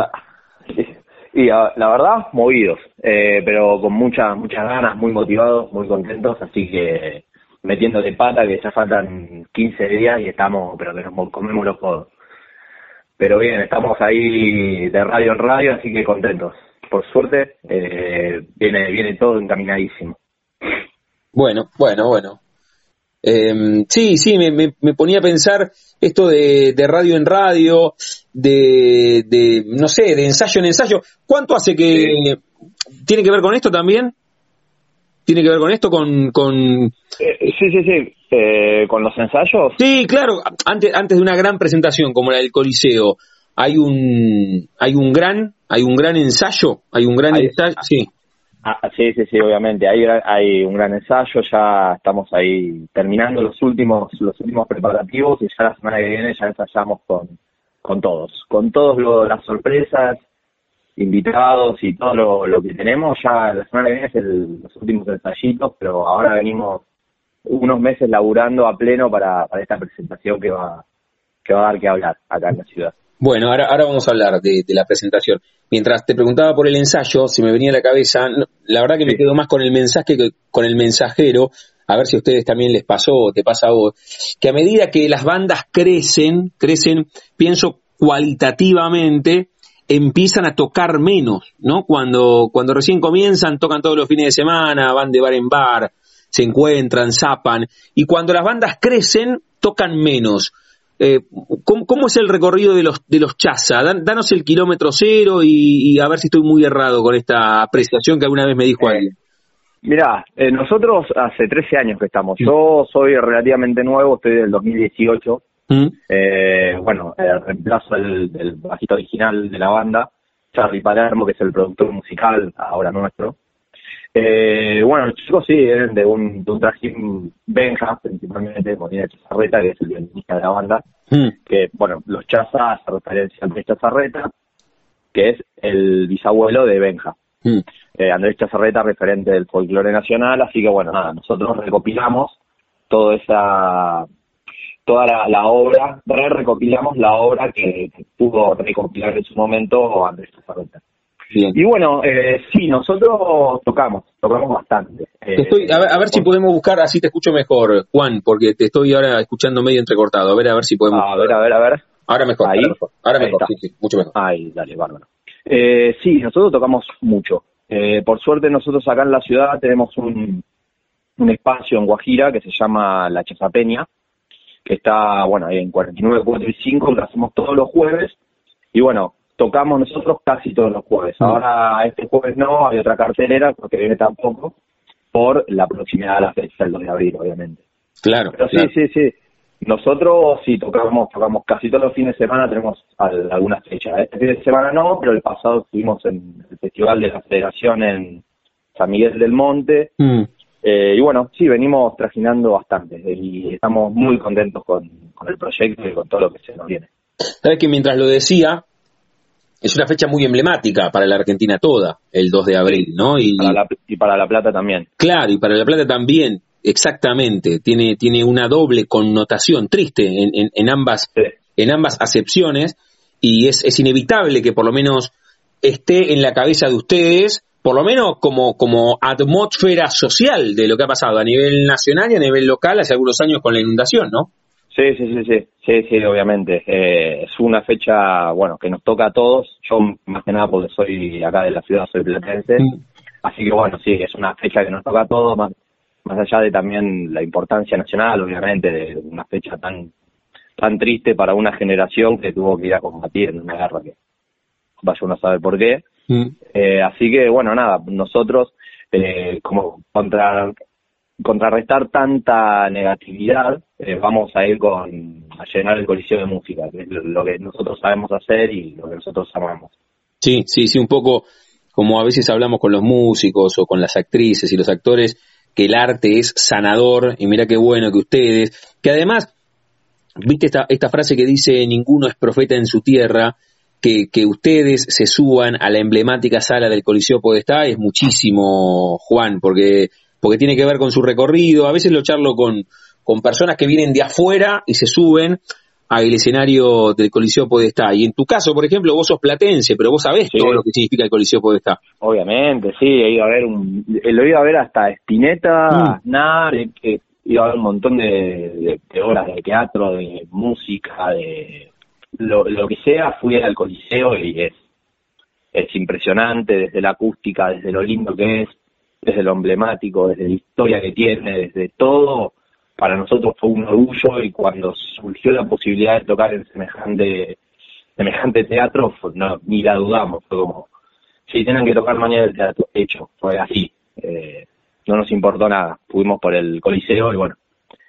Y la verdad, movidos, eh, pero con muchas muchas ganas, muy motivados, muy contentos, así que metiendo de pata que ya faltan 15 días y estamos, pero que nos comemos los codos. Pero bien, estamos ahí de radio en radio, así que contentos. Por suerte, eh, viene, viene todo encaminadísimo. Bueno, bueno, bueno. Eh, sí, sí, me, me, me, ponía a pensar esto de, de radio en radio, de, de, no sé, de ensayo en ensayo. ¿Cuánto hace que tiene que ver con esto también? ¿Tiene que ver con esto? Con, con... Eh, sí, sí, sí. Eh, ¿Con los ensayos? Sí, claro. Antes, antes de una gran presentación como la del Coliseo, hay un, hay un gran, hay un gran ensayo, hay un gran Hay- ensayo, sí. Ah, sí, sí, sí, obviamente. Hay, hay un gran ensayo, ya estamos ahí terminando los últimos los últimos preparativos y ya la semana que viene ya ensayamos con, con todos. Con todas las sorpresas, invitados y todo lo, lo que tenemos, ya la semana que viene es el- los últimos ensayitos, pero ahora venimos unos meses laburando a pleno para, para esta presentación que va, que va a dar que hablar acá en la ciudad. Bueno, ahora, ahora vamos a hablar de, de la presentación. Mientras te preguntaba por el ensayo, se me venía a la cabeza, la verdad que me quedo más con el mensaje que con el mensajero, a ver si a ustedes también les pasó o te pasa a vos, que a medida que las bandas crecen, crecen, pienso cualitativamente, empiezan a tocar menos, ¿no? Cuando, cuando recién comienzan, tocan todos los fines de semana, van de bar en bar, se encuentran, zapan, y cuando las bandas crecen, tocan menos. Eh, ¿cómo, cómo es el recorrido de los de los Chaza? Dan- danos el kilómetro cero y, y a ver si estoy muy errado con esta apreciación que alguna vez me dijo Eh, alguien. Mirá, eh, nosotros hace 13 años que estamos. Yo soy relativamente nuevo, estoy del 2018. ¿Mm? Eh, bueno, eh, reemplazo del, del bajista original de la banda, Charlie Palermo, que es el productor musical ahora nuestro. Eh, bueno, los chicos sí, vienen de un, de un trajín Benja, principalmente, Molina Chazarreta, que es el violinista de la banda, Mm. que, bueno, los Chaza hace referencia a Andrés Chazarreta, que es el bisabuelo de Benja. Mm. Eh, Andrés Chazarreta, referente del folclore nacional, así que bueno, nada, nosotros recopilamos toda esa, toda la, la obra, re recopilamos la obra que, que pudo recopilar en su momento Andrés Chazarreta. Bien. Y bueno, eh, sí, nosotros tocamos, tocamos bastante. Eh, estoy, a ver, a ver si podemos buscar, así te escucho mejor, Juan, porque te estoy ahora escuchando medio entrecortado. A ver, a ver si podemos. A ver, a ver, a ver. Ahora mejor, Ahí. ahora mejor, ahora Ahí mejor, está. sí, sí, mucho mejor. Ay, dale, bárbaro. Eh, sí, nosotros tocamos mucho. Eh, por suerte nosotros acá en la ciudad tenemos un, un espacio en Guajira que se llama La Chazapeña, que está, bueno, ahí en 49, 4 y 5, lo hacemos todos los jueves. Y bueno, tocamos nosotros casi todos los jueves. Mm. Ahora, este jueves no, hay otra cartelera, porque viene tampoco, por la proximidad de la fecha, el 2 de abril, obviamente. Claro, Pero sí, claro. sí, sí. Nosotros sí tocamos, tocamos casi todos los fines de semana, tenemos al- algunas fechas. Este fin de semana no, pero el pasado estuvimos en el Festival de la Federación en San Miguel del Monte. Mm. Eh, y bueno, sí, venimos trajinando bastante y estamos muy contentos con, con el proyecto y con todo lo que se nos viene. Sabes que mientras lo decía, es una fecha muy emblemática para la Argentina toda, el 2 de abril, ¿no? Y, Para la, y para La Plata también. Claro, y para La Plata también. exactamente, tiene, tiene una doble connotación triste en, en, ambas, en ambas acepciones y es, es inevitable que por lo menos esté en la cabeza de ustedes, por lo menos como, como atmósfera social de lo que ha pasado a nivel nacional y a nivel local hace algunos años con la inundación, ¿no? Sí, sí, sí, sí, sí, sí, obviamente. Eh, es una fecha, bueno, que nos toca a todos. Yo, más que nada, porque soy acá de la ciudad, soy platense. Así que, bueno, sí, es una fecha que nos toca a todos, más, más allá de también la importancia nacional, obviamente, de una fecha tan tan triste para una generación que tuvo que ir a combatir en una guerra que vaya uno a saber por qué. Mm. Eh, así que, bueno, nada, nosotros, eh, como contra contrarrestar tanta negatividad, eh, vamos a ir con a llenar el coliseo de música, que es lo que nosotros sabemos hacer y lo que nosotros amamos. Sí, sí, sí, un poco como a veces hablamos con los músicos o con las actrices y los actores, que el arte es sanador, y mira qué bueno que ustedes, que además, viste esta, esta frase que dice, ninguno es profeta en su tierra, que, que ustedes se suban a la emblemática sala del Coliseo Podestá es muchísimo, Juan, porque porque tiene que ver con su recorrido. A veces lo charlo con, con personas que vienen de afuera y se suben al escenario del Coliseo Podestá. Y en tu caso, por ejemplo, vos sos platense, pero vos sabés todo lo que significa el Coliseo Podestá. Obviamente, sí, he ido a ver, un, lo he ido a ver hasta Spinetta, mm. Aznar, he, ido a ver un montón de, de, horas de teatro, de música, de lo, lo que sea, fui al Coliseo y es, es impresionante desde la acústica, desde lo lindo que es, desde lo emblemático, desde la historia que tiene, desde todo, para nosotros fue un orgullo y cuando surgió la posibilidad de tocar en semejante semejante teatro, no, ni la dudamos, fue como, si tienen que tocar mañana el teatro, hecho, fue así, eh, no nos importó nada, fuimos por el coliseo y bueno,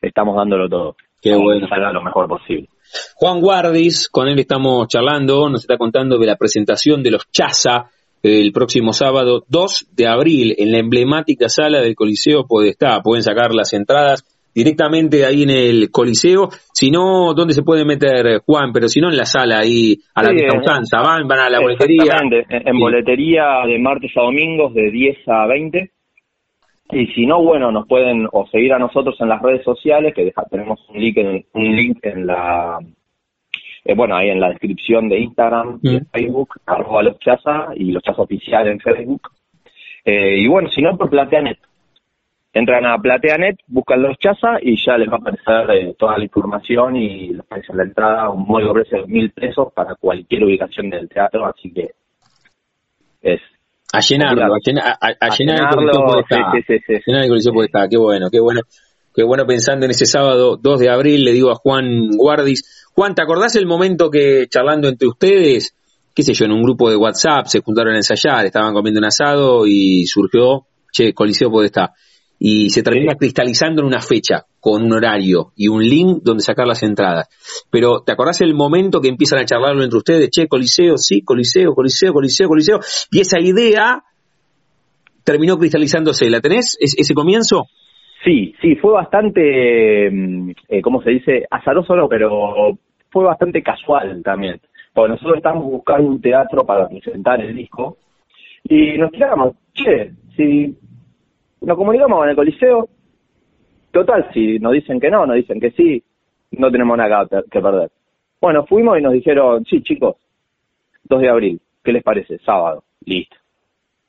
estamos dándolo todo. Qué bueno. Salga lo mejor posible. Juan Guardis, con él estamos charlando, nos está contando de la presentación de los Chaza, el próximo sábado 2 de abril en la emblemática sala del Coliseo Podestá. Pueden sacar las entradas directamente ahí en el Coliseo, si no, ¿dónde se puede meter Juan? Pero si no, en la sala ahí a la sí, van, van a la boletería. en, boletería de martes a domingos de 10 a 20. Y si no, bueno, nos pueden o seguir a nosotros en las redes sociales, que tenemos un link en, un link en la eh, bueno, ahí en la descripción de Instagram y mm. Facebook, arroba los chaza y los chaza oficial en Facebook. Eh, y bueno, si no, por PlateaNet. Entran a PlateaNet, buscan los chaza y ya les va a aparecer eh, toda la información y los precios de la entrada, un módico precio de mil pesos para cualquier ubicación del teatro, así que es a llenarlo, a, llenar, a, llenar el coliseo sí, sí, sí, llenar el coliseo estar, qué bueno, qué bueno, qué bueno pensando en ese sábado 2 de abril, le digo a Juan Guardis, Juan, ¿te acordás el momento que charlando entre ustedes, qué sé yo, en un grupo de WhatsApp se juntaron a ensayar, estaban comiendo un asado y surgió, che, Coliseo estar, Y se termina cristalizando en una fecha, con un horario y un link donde sacar las entradas. Pero ¿te acordás el momento que empiezan a charlarlo entre ustedes? Che, Coliseo, sí, Coliseo, Coliseo, Coliseo, Coliseo. Y esa idea terminó cristalizándose. ¿La tenés, ese comienzo? Sí, sí, fue bastante, mm, eh, ¿cómo se dice? Azaroso, no, pero fue bastante casual también. Porque nosotros estábamos buscando un teatro para presentar el disco y nos tiramos, che, si nos comunicamos en el Coliseo, total, si nos dicen que no, nos dicen que sí, no tenemos nada que perder. Bueno, fuimos y nos dijeron, sí, chicos, 2 de abril, ¿qué les parece? Sábado, listo.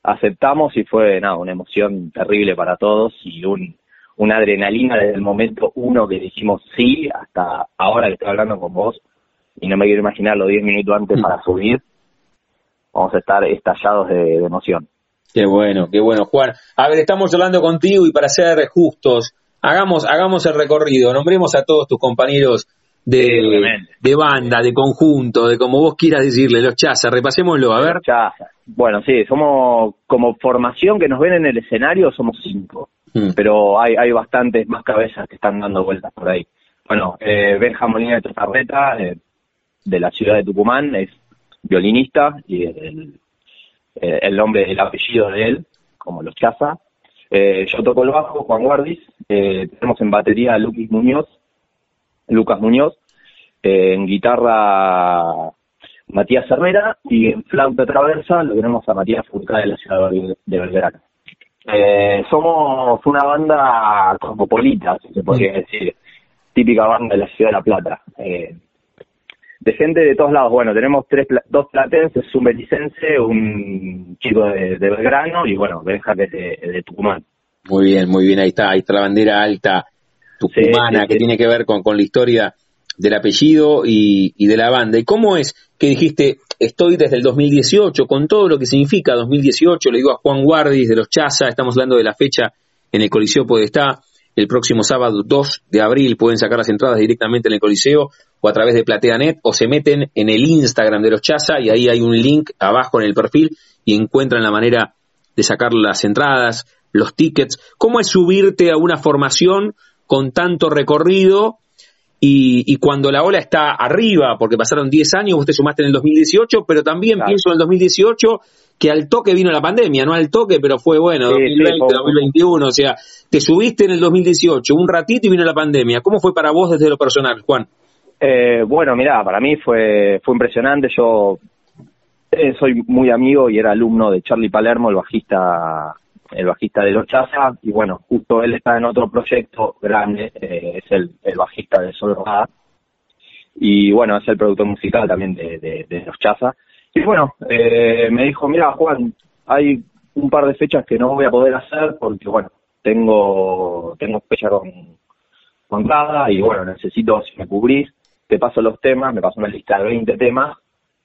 Aceptamos y fue, nada, una emoción terrible para todos y un una adrenalina desde el momento uno que dijimos sí hasta ahora que estoy hablando con vos y no me quiero imaginar los 10 minutos antes para subir. Vamos a estar estallados de, emoción. Qué bueno, qué bueno. Juan, a ver, estamos hablando contigo y para ser justos, hagamos, hagamos el recorrido, nombremos a todos tus compañeros de, de banda, de conjunto, de como vos quieras decirle, los chazas, repasémoslo, a ver. Bueno, sí, somos como formación que nos ven en el escenario, somos cinco. Mm. pero hay, hay bastantes más cabezas que están dando vueltas por ahí. Bueno, eh, Benja Molina de Tozarreta, eh, de la ciudad de Tucumán, es violinista y el, eh, el nombre, el apellido de él, como los chaza. Eh, yo toco el bajo, Juan Guardis, eh, tenemos en batería a Lucas Muñoz, Lucas Muñoz, en guitarra Matías Herrera y en flauta traversa lo tenemos a Matías Furca de la ciudad de Belgrano. Eh, somos una banda cosmopolita, si se podría decir, típica banda de la ciudad de La Plata. Eh, de gente de todos lados. Bueno, tenemos tres, dos platenses, un belicense, un chico de, Belgrano y bueno, Benja que es de, Tucumán. Muy bien, muy bien, ahí está, ahí está la bandera alta tucumana que tiene que ver con, con la historia del apellido y, y, de la banda. ¿Y cómo es que dijiste, estoy desde el 2018, con todo lo que significa 2018, le digo a Juan Guardis de los Chaza, estamos hablando de la fecha en el Coliseo Podestá, el próximo sábado 2 de abril pueden sacar las entradas directamente en el Coliseo o a través de PlateaNet o se meten en el Instagram de los Chaza y ahí hay un link abajo en el perfil y encuentran la manera de sacar las entradas, los tickets. ¿Cómo es subirte a una formación con tanto recorrido y, cuando la ola está arriba, porque pasaron 10 años, vos te sumaste en el 2018, pero también pienso en el 2018 que al toque vino la pandemia, no al toque, pero fue bueno, 2020, 2021, o sea, te subiste en el 2018, un ratito y vino la pandemia. ¿Cómo fue para vos desde lo personal, Juan? Eh, bueno, mira, para mí fue, fue impresionante. Yo eh, soy muy amigo y era alumno de Charlie Palermo, el bajista el bajista de Los Chaza, y bueno, justo él está en otro proyecto grande, eh, es el, el bajista de Solo y bueno, es el productor musical también de, de, Los Chaza. Y bueno, eh, me dijo, mira Juan, hay un par de fechas que no voy a poder hacer porque bueno, tengo tengo fecha con, con y bueno, necesito si me cubrís, te paso los temas, me pasó una lista de 20 temas,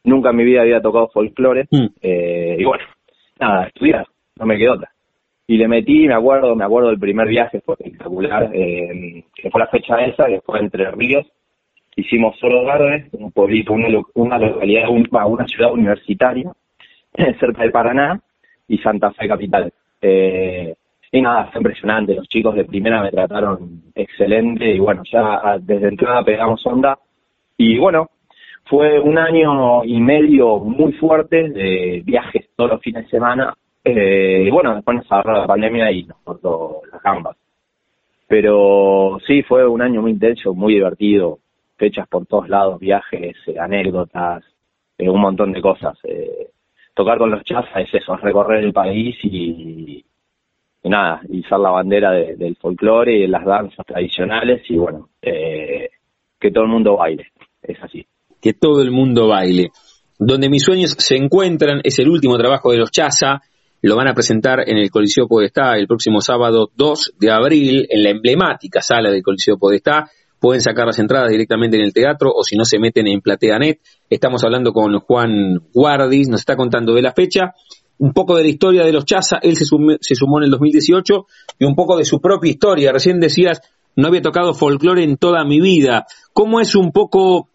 nunca en mi vida había tocado folclore, mm. eh, y bueno, nada, estudiar, no me quedó otra y le metí, me acuerdo, me acuerdo del primer viaje, fue espectacular, eh, que fue la fecha esa, que fue Entre Ríos, hicimos Solo Verde, un pueblito, una, una localidad, una ciudad universitaria, cerca de Paraná, y Santa Fe Capital. Eh, y nada, fue impresionante, los chicos de primera me trataron excelente, y bueno, ya desde entrada pegamos onda, y bueno, fue un año y medio muy fuerte de viajes todos los fines de semana, eh, y bueno, después nos agarró la pandemia y nos cortó las gambas. Pero sí, fue un año muy intenso, muy divertido. Fechas por todos lados, viajes, eh, anécdotas, eh, un montón de cosas. tocar con los chazas es eso, es recorrer el país y, y nada, izar la bandera del folclore y de las danzas tradicionales y bueno, que todo el mundo baile. Es así. Que todo el mundo baile. Donde mis sueños se encuentran es el último trabajo de los Chaza, lo van a presentar en el Coliseo Podestá el próximo sábado 2 de abril en la emblemática sala del Coliseo Podestá. Pueden sacar las entradas directamente en el teatro o si no se meten en PlateaNet. Estamos hablando con Juan Guardis, nos está contando de la fecha, un poco de la historia de los Chaza, él se, se sumó en el 2018 y un poco de su propia historia. Recién decías, no había tocado folclore en toda mi vida. ¿Cómo es un poco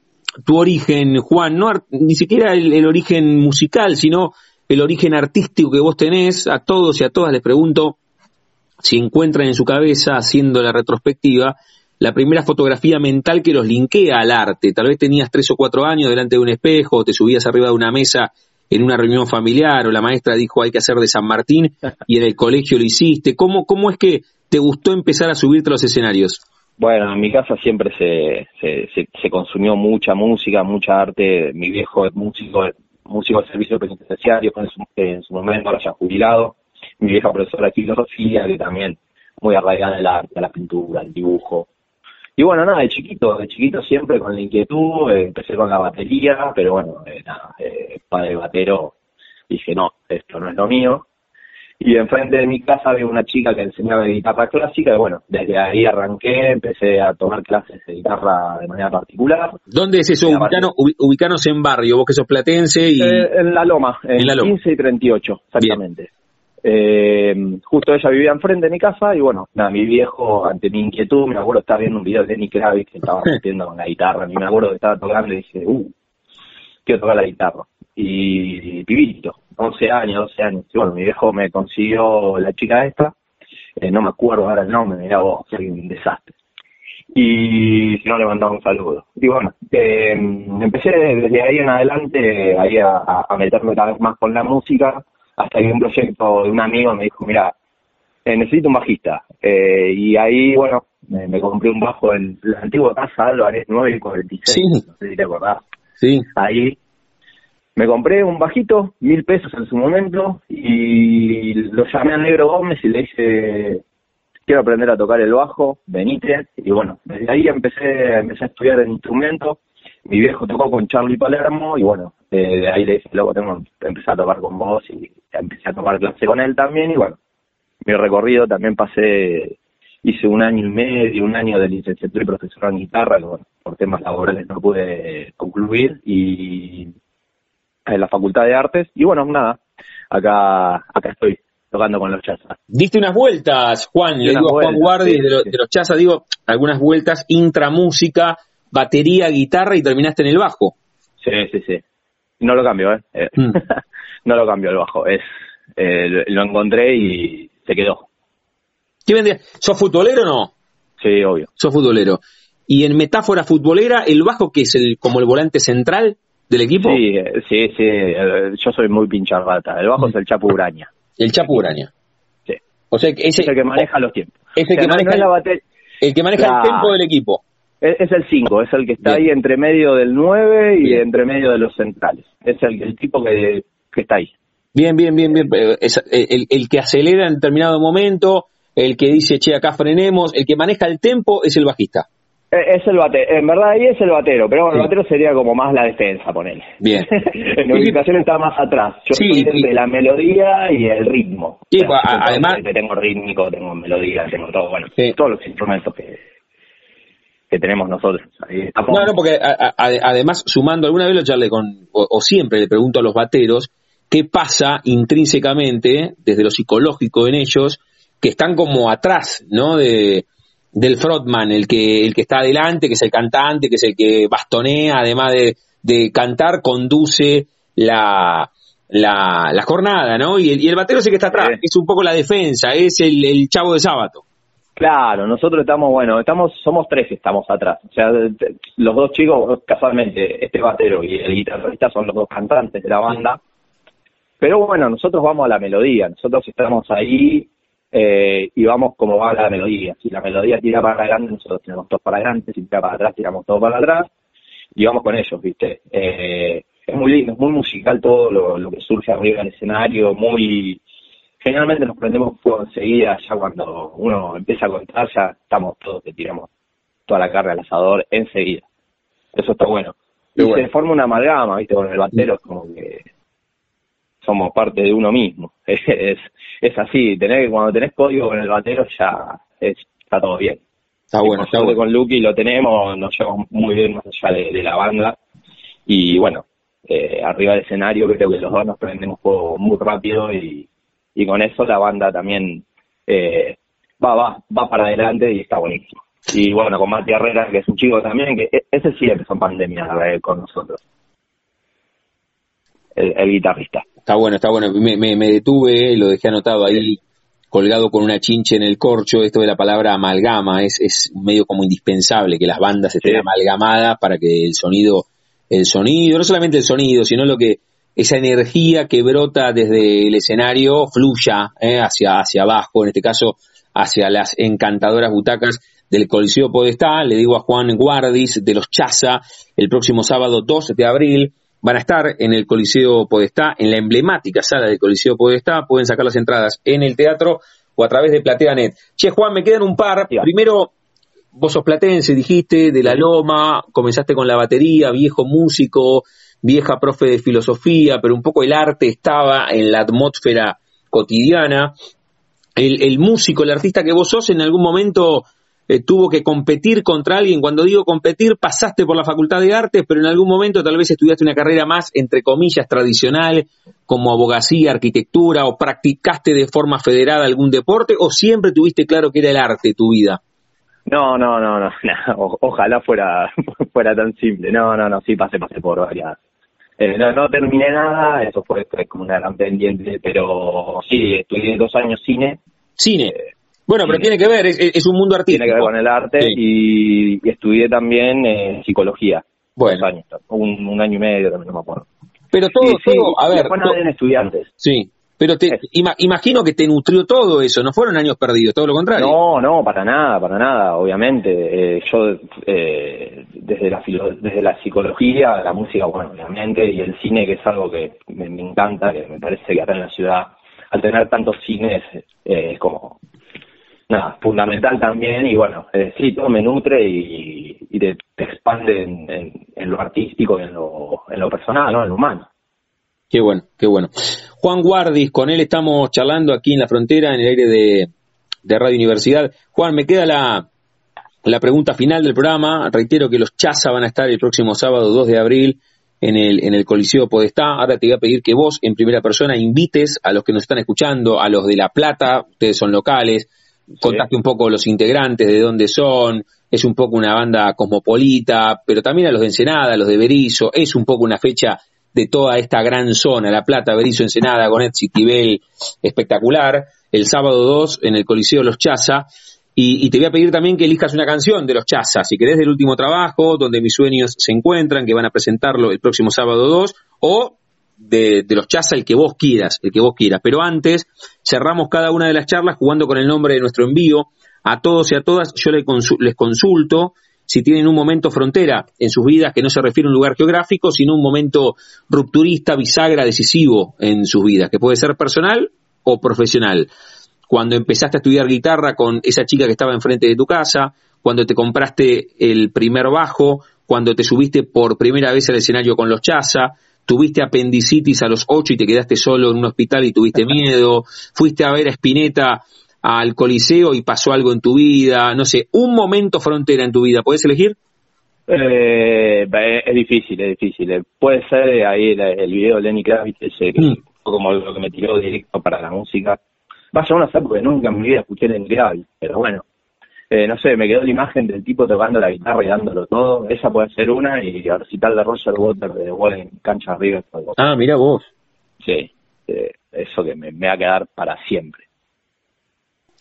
tu origen, Juan? No, ni siquiera el origen musical, sino el origen artístico que vos tenés, a todos y a todas les pregunto si encuentran en su cabeza, haciendo la retrospectiva, la primera fotografía mental que los linkea al arte. Tal vez tenías tres o cuatro años delante de un espejo, te subías arriba de una mesa en una reunión familiar, o la maestra dijo hay que hacer de San Martín, y en el colegio lo hiciste. ¿Cómo, cómo es que te gustó empezar a subirte a los escenarios? Bueno, en mi casa siempre se, se, se consumió mucha música, mucha arte. Mi viejo es músico, músico de servicio penitenciario, en su, en su momento ahora ya jubilado, mi vieja profesora de filosofía, que también muy arraigada en arte, la pintura, el dibujo. Y bueno, nada, de chiquito, de chiquito siempre con la inquietud, eh, empecé con la batería, pero bueno, eh, nada, eh, padre batero, dije, no, esto no es lo mío, y enfrente de mi casa había una chica que enseñaba guitarra clásica y bueno, desde ahí arranqué, empecé a tomar clases de guitarra de manera particular. ¿Dónde es eso? Ubicano, ubicanos en barrio, vos que sos platense y... Eh, en La Loma, en, la 15 y 38, exactamente. Eh, justo ella vivía enfrente de mi casa y bueno, nada, mi viejo, ante mi inquietud, me acuerdo estaba viendo un video de Lenny Kravitz que estaba rompiendo con la guitarra, y me acuerdo que estaba tocando y dije, uh, quiero tocar la guitarra. Y, y pibito, 11 años, 12 años. Y bueno, mi viejo me consiguió la chica esta, eh, no me acuerdo ahora el nombre, mira vos, soy un desastre. Y si no, le mandaba un saludo. Y bueno, eh, empecé desde ahí en adelante ahí a, a, meterme cada vez más con la música, hasta que un proyecto de un amigo me dijo, mira, eh, necesito un bajista. Eh, y ahí, bueno, me, compré un bajo en la antigua casa Álvarez 946, sí. no sé si te acordás. Sí. Ahí me compré un bajito, mil pesos en su momento, y lo llamé a Negro Gómez y le dije, quiero aprender a tocar el bajo, venite, y bueno, desde ahí empecé, empecé a estudiar el instrumento, mi viejo tocó con Charlie Palermo, y bueno, de ahí le dije, luego tengo que empezar a tocar con vos, y empecé a tomar clase con él también, y bueno, mi recorrido también pasé, hice un año y medio, un año de licenciatura y profesor en guitarra, bueno, por temas laborales no pude concluir, y en la Facultad de Artes y bueno, nada, acá acá estoy tocando con los chazas. Diste unas vueltas, Juan, le digo a Juan Guardi de, los chazas, digo, algunas vueltas intramúsica, batería, guitarra y terminaste en el bajo. Sí, sí, sí. No lo cambio, ¿eh? eh mm. no lo cambio el bajo, es eh, lo encontré y se quedó. ¿Qué vendría? ¿Sos futbolero o no? Sí, obvio. Sos futbolero. Y en metáfora futbolera, el bajo que es el como el volante central, del equipo? Sí, eh, sí, sí. Yo soy muy pincharrata. El bajo es el Chapu Uraña. El Chapu Uraña. Sí. O sea, ese, es el que maneja los tiempos. Es el, que maneja el, que maneja el tiempo del equipo. Es, el 5, es el que está ahí entre medio del 9 y entre medio de los centrales. Es el, el tipo que, que está ahí. Bien, bien, bien, bien. Es el, el que acelera en determinado momento, el que dice, che, acá frenemos, el que maneja el tiempo es el bajista. Eh, es el batero, en verdad ahí es el batero, pero bueno, el batero sería como más la defensa, ponele. Bien. en ubicación está más atrás. Yo sí, entre la melodía y el ritmo. Sí, además... tengo rítmico, tengo melodía, tengo todo, bueno, todos los instrumentos que, que tenemos nosotros. No, no, porque además, sumando, alguna vez lo charlé con, o, siempre le pregunto a los bateros, ¿qué pasa intrínsecamente, desde lo psicológico en ellos, que están como atrás, ¿no? De del frontman, el que, el que está adelante, que es el cantante, que es el que bastonea, además de, de cantar, conduce la, la, la, jornada, ¿no? Y el, y el batero es el que está atrás, es un poco la defensa, es el, el chavo de sábado. Claro, nosotros estamos, bueno, estamos, somos tres que estamos atrás. O sea, los dos chicos, casualmente, este batero y el guitarrista son los dos cantantes de la banda. Pero bueno, nosotros vamos a la melodía, nosotros estamos ahí eh, y vamos como va la melodía. Si la melodía tira para adelante, nosotros tiramos todos para adelante, si tira para atrás, tiramos todos para atrás, y vamos con ellos, ¿viste? Eh, es muy lindo, es muy musical todo lo, que surge arriba del escenario, muy... Generalmente nos prendemos fuego enseguida, ya cuando uno empieza a contar, ya estamos todos, que tiramos toda la carne al asador enseguida. Eso está bueno. Y se forma una amalgama, ¿viste? Con el batero es como que somos parte de uno mismo. es, es así, tener que cuando tenés código con el batero ya está todo bien. Está bueno, está bueno. Con Lucky lo tenemos, nos llevamos muy bien más allá de, la banda. Y bueno, eh, arriba del escenario creo que los dos nos prendemos juego muy rápido y, y con eso la banda también eh, va, va, va para adelante y está buenísimo. Y bueno, con Mati Herrera, que es un chico también, que e, ese sí empezó en pandemia eh, con nosotros. el guitarrista. Está bueno, está bueno. Me, me, detuve, lo dejé anotado ahí, colgado con una chinche en el corcho. Esto de la palabra amalgama es, es medio como indispensable que las bandas estén amalgamadas para que el sonido, el sonido, no solamente el sonido, sino lo que esa energía que brota desde el escenario fluya eh, hacia, hacia abajo, en este caso hacia las encantadoras butacas del Coliseo Podestá. Le digo a Juan Guardis de los Chaza el próximo sábado 2 de abril van a estar en el Coliseo Podestá, en la emblemática sala del Coliseo Podestá. Pueden sacar las entradas en el teatro o a través de PlateaNet. Che, Juan, me quedan un par. Primero, vos sos platense, dijiste, de la Loma, comenzaste con la batería, viejo músico, vieja profe de filosofía, pero un poco el arte estaba en la atmósfera cotidiana. El, el músico, el artista que vos sos, en algún momento eh, tuvo que competir contra alguien. Cuando digo competir, pasaste por la Facultad de Artes, pero en algún momento tal vez estudiaste una carrera más, entre comillas, tradicional, como abogacía, arquitectura, o practicaste de forma federada algún deporte, o siempre tuviste claro que era el arte tu vida. No, no, no, no, ojalá fuera, fuera tan simple. No, no, no, sí pasé, pasé por varias. Eh, no, no terminé nada, eso fue, como una gran pendiente, pero sí, estudié dos años cine. Cine. Eh, bueno, pero tiene que ver, es, un mundo artístico. Tiene que ver con el arte y, estudié también eh, psicología. Bueno. Años, un, año y medio, también no me acuerdo. Pero todo, todo, a ver. Después no eran estudiantes. Sí. Pero te, imagino que te nutrió todo eso, no fueron años perdidos, todo lo contrario. No, no, para nada, para nada, obviamente. Eh, yo, eh, desde la desde la psicología, la música, bueno, obviamente, y el cine, que es algo que me, encanta, que me parece que acá en la ciudad, al tener tantos cines, eh, es como, nada, fundamental también, y bueno, sí, todo me nutre y, y te, expande en, lo artístico en lo, en lo personal, ¿no? En lo humano. Qué bueno, qué bueno. Juan Guardis, con él estamos charlando aquí en la frontera, en el aire de, de Radio Universidad. Juan, me queda la, la pregunta final del programa. Reitero que los Chaza van a estar el próximo sábado 2 de abril en el, en el Coliseo Podestá. Ahora te voy a pedir que vos, en primera persona, invites a los que nos están escuchando, a los de La Plata, ustedes son locales, contaste un poco los integrantes, de dónde son, es un poco una banda cosmopolita, pero también a los de Ensenada, a los de Berizo, es un poco una fecha de toda esta gran zona, La Plata, Berizo, Ensenada, Gonet, Citibel, espectacular. El sábado 2 en el Coliseo Los Chaza. Y, te voy a pedir también que elijas una canción de los Chazas, si querés del último trabajo, donde mis sueños se encuentran, que van a presentarlo el próximo sábado 2, o de, los Chaza el que vos quieras, el que vos quieras. Pero antes, cerramos cada una de las charlas jugando con el nombre de nuestro envío. A todos y a todas yo les, les consulto si tienen un momento frontera en sus vidas que no se refiere a un lugar geográfico, sino un momento rupturista, bisagra, decisivo en sus vidas, que puede ser personal o profesional cuando empezaste a estudiar guitarra con esa chica que estaba enfrente de tu casa, cuando te compraste el primer bajo, cuando te subiste por primera vez al escenario con los Chaza, tuviste apendicitis a los ocho y te quedaste solo en un hospital y tuviste miedo, fuiste a ver a Spinetta al Coliseo y pasó algo en tu vida, no sé, un momento frontera en tu vida, ¿puedes elegir? Eh, es difícil, es difícil. Puede ser ahí el, video de Lenny Kravitz, ese, mm. como lo que me tiró directo para la música. Vaya a porque nunca en mi vida escuché el Gravel, pero bueno, eh, no sé, me quedó la imagen del tipo tocando la guitarra y dándolo todo. Esa puede ser una, y el recital de Roger Water de Wall Cancha River. Ah, mira vos. Sí, eh, eso que me, va a quedar para siempre.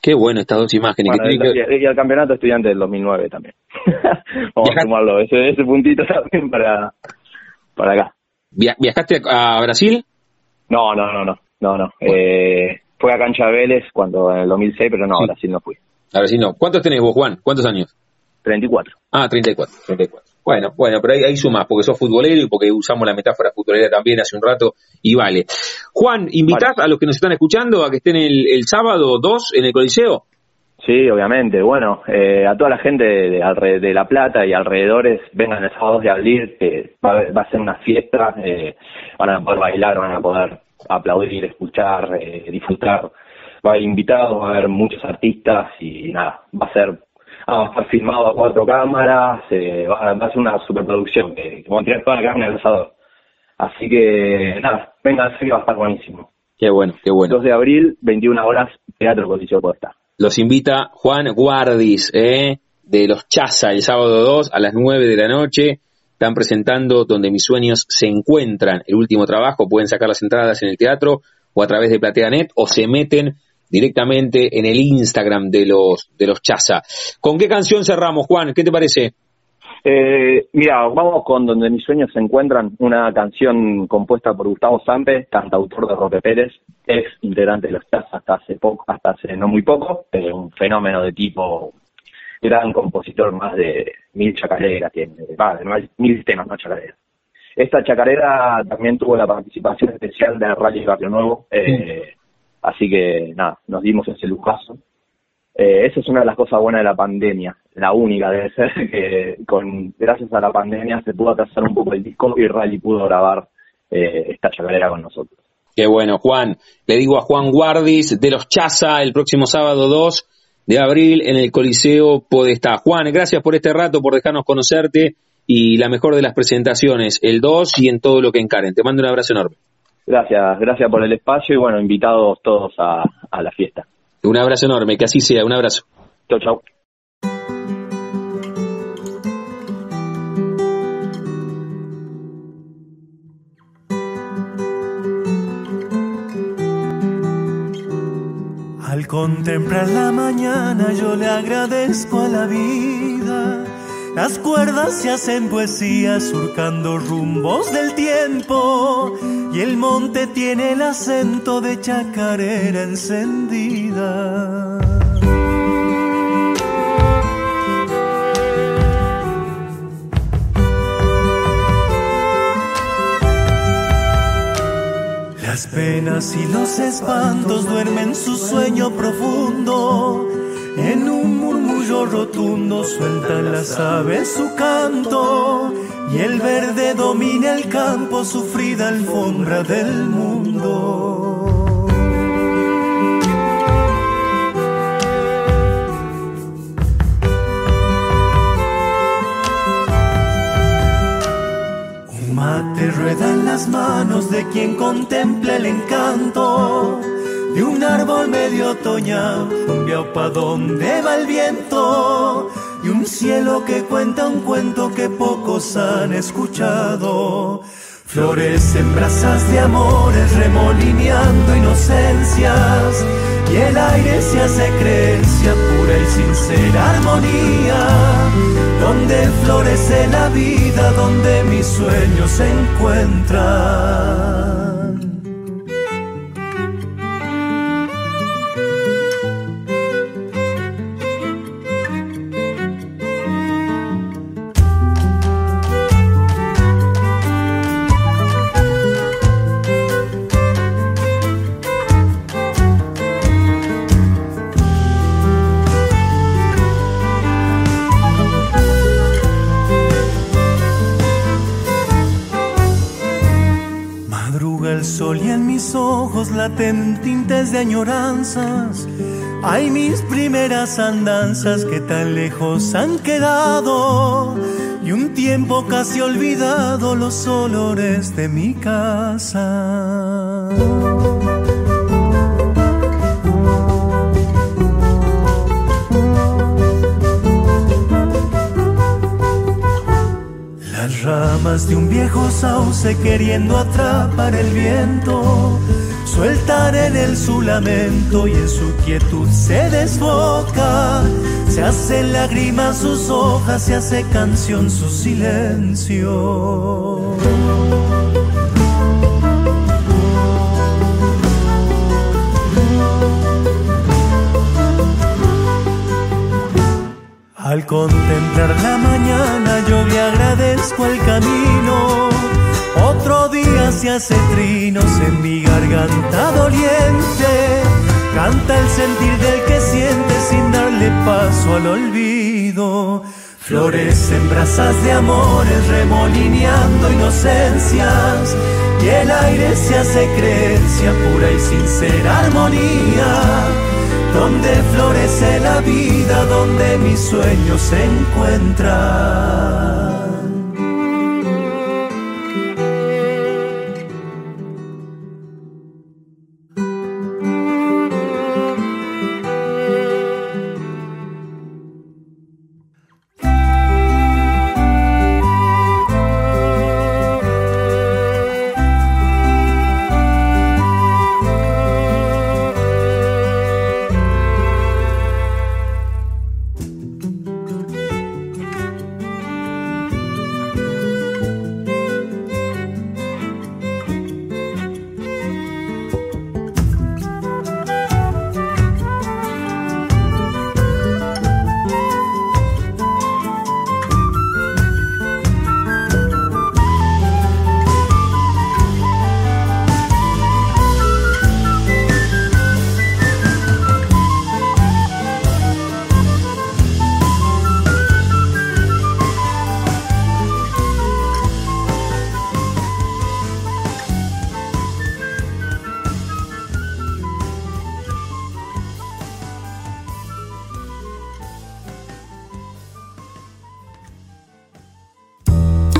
Qué bueno estas dos imágenes. y, el campeonato estudiante del 2009 también. Vamos a sumarlo, ese, ese puntito también para, para acá. ¿Viajaste a Brasil? No, no, no, no, no, no. Eh, fue a Cancha Vélez cuando en el 2006, pero no, ahora sí no fui. Ahora sí no. ¿Cuántos tenés vos, Juan? ¿Cuántos años? 34. Ah, 34, 34. Bueno, bueno, pero ahí, ahí sumás, porque sos futbolero y porque usamos la metáfora futbolera también hace un rato, y vale. Juan, ¿invitás a los que nos están escuchando a que estén el, el sábado 2 en el Coliseo? Sí, obviamente. Bueno, eh, a toda la gente de, de, La Plata y alrededores, vengan el sábado 2 de abril, que va, va, a ser una fiesta, eh, van a poder bailar, van a poder aplaudir, escuchar, eh, disfrutar. Va a haber invitados, va a haber muchos artistas y nada, va a ser ah, va a estar filmado a cuatro cámaras, eh, va, a ser una superproducción que, que a tirar toda la carne al asador. Así que nada, venga, que va a estar buenísimo. Qué bueno, qué bueno. 2 de abril, 21 horas, Teatro Coliseo Costa. Los invita Juan Guardis, ¿eh? de Los Chaza, el sábado 2 a las 9 de la noche están presentando Donde mis sueños se encuentran, el último trabajo, pueden sacar las entradas en el teatro o a través de PlateaNet o se meten directamente en el Instagram de los de los Chaza. ¿Con qué canción cerramos, Juan? ¿Qué te parece? Eh, mira, vamos con Donde mis sueños se encuentran, una canción compuesta por Gustavo Sampe, cantautor de Roque Pérez, ex integrante de los Chaza hasta hace poco, hasta hace no muy poco, un fenómeno de tipo gran compositor, más de mil chacareras tiene, de mil temas, no chacareras. Esta chacarera también tuvo la participación especial de Rally Barrio Nuevo, eh, así que nada, nos dimos ese lujazo. Eh, esa es una de las cosas buenas de la pandemia, la única debe ser que con gracias a la pandemia se pudo atrasar un poco el disco y Rally pudo grabar eh, esta chacarera con nosotros. Qué bueno, Juan. Le digo a Juan Guardis de los Chaza el próximo sábado 2 de abril en el Coliseo Podestá. Juan, gracias por este rato, por dejarnos conocerte y la mejor de las presentaciones, el 2 y en todo lo que encaren. Te mando un abrazo enorme. Gracias, gracias por el espacio y bueno, invitados todos a, a la fiesta. Un abrazo enorme, que así sea, un abrazo. Chau, chau. Al contemplar la mañana yo le agradezco a la vida. Las cuerdas se hacen poesía surcando rumbos del tiempo y el monte tiene el acento de chacarera encendida. Las penas y los espantos duermen su sueño profundo en un rotundo sueltan las aves su canto y el verde domina el campo, sufrida alfombra del mundo. Un mate rueda en las manos de quien contempla el encanto de un árbol medio otoñal, un pa' donde va el viento y un cielo que cuenta un cuento que pocos han escuchado. Flores en brasas de amores remolineando inocencias y el aire se hace creencia pura y sincera armonía. Donde florece la vida, donde mis sueños se encuentran. Laten tintes de añoranzas. Hay mis primeras andanzas que tan lejos han quedado y un tiempo casi olvidado los olores de mi casa. Las ramas de un viejo sauce queriendo atrapar el viento sueltan en él su lamento y en su quietud se desboca. Se hacen lágrimas sus hojas, se hace canción su silencio. Al contemplar la mañana yo le agradezco día se en mi garganta doliente. Canta el sentir del que siente sin darle paso al olvido. Flores en brasas de amores remolineando inocencias. Y el aire se hace creencia pura y sincera armonía. Donde florece la vida, donde mis sueños se encuentran.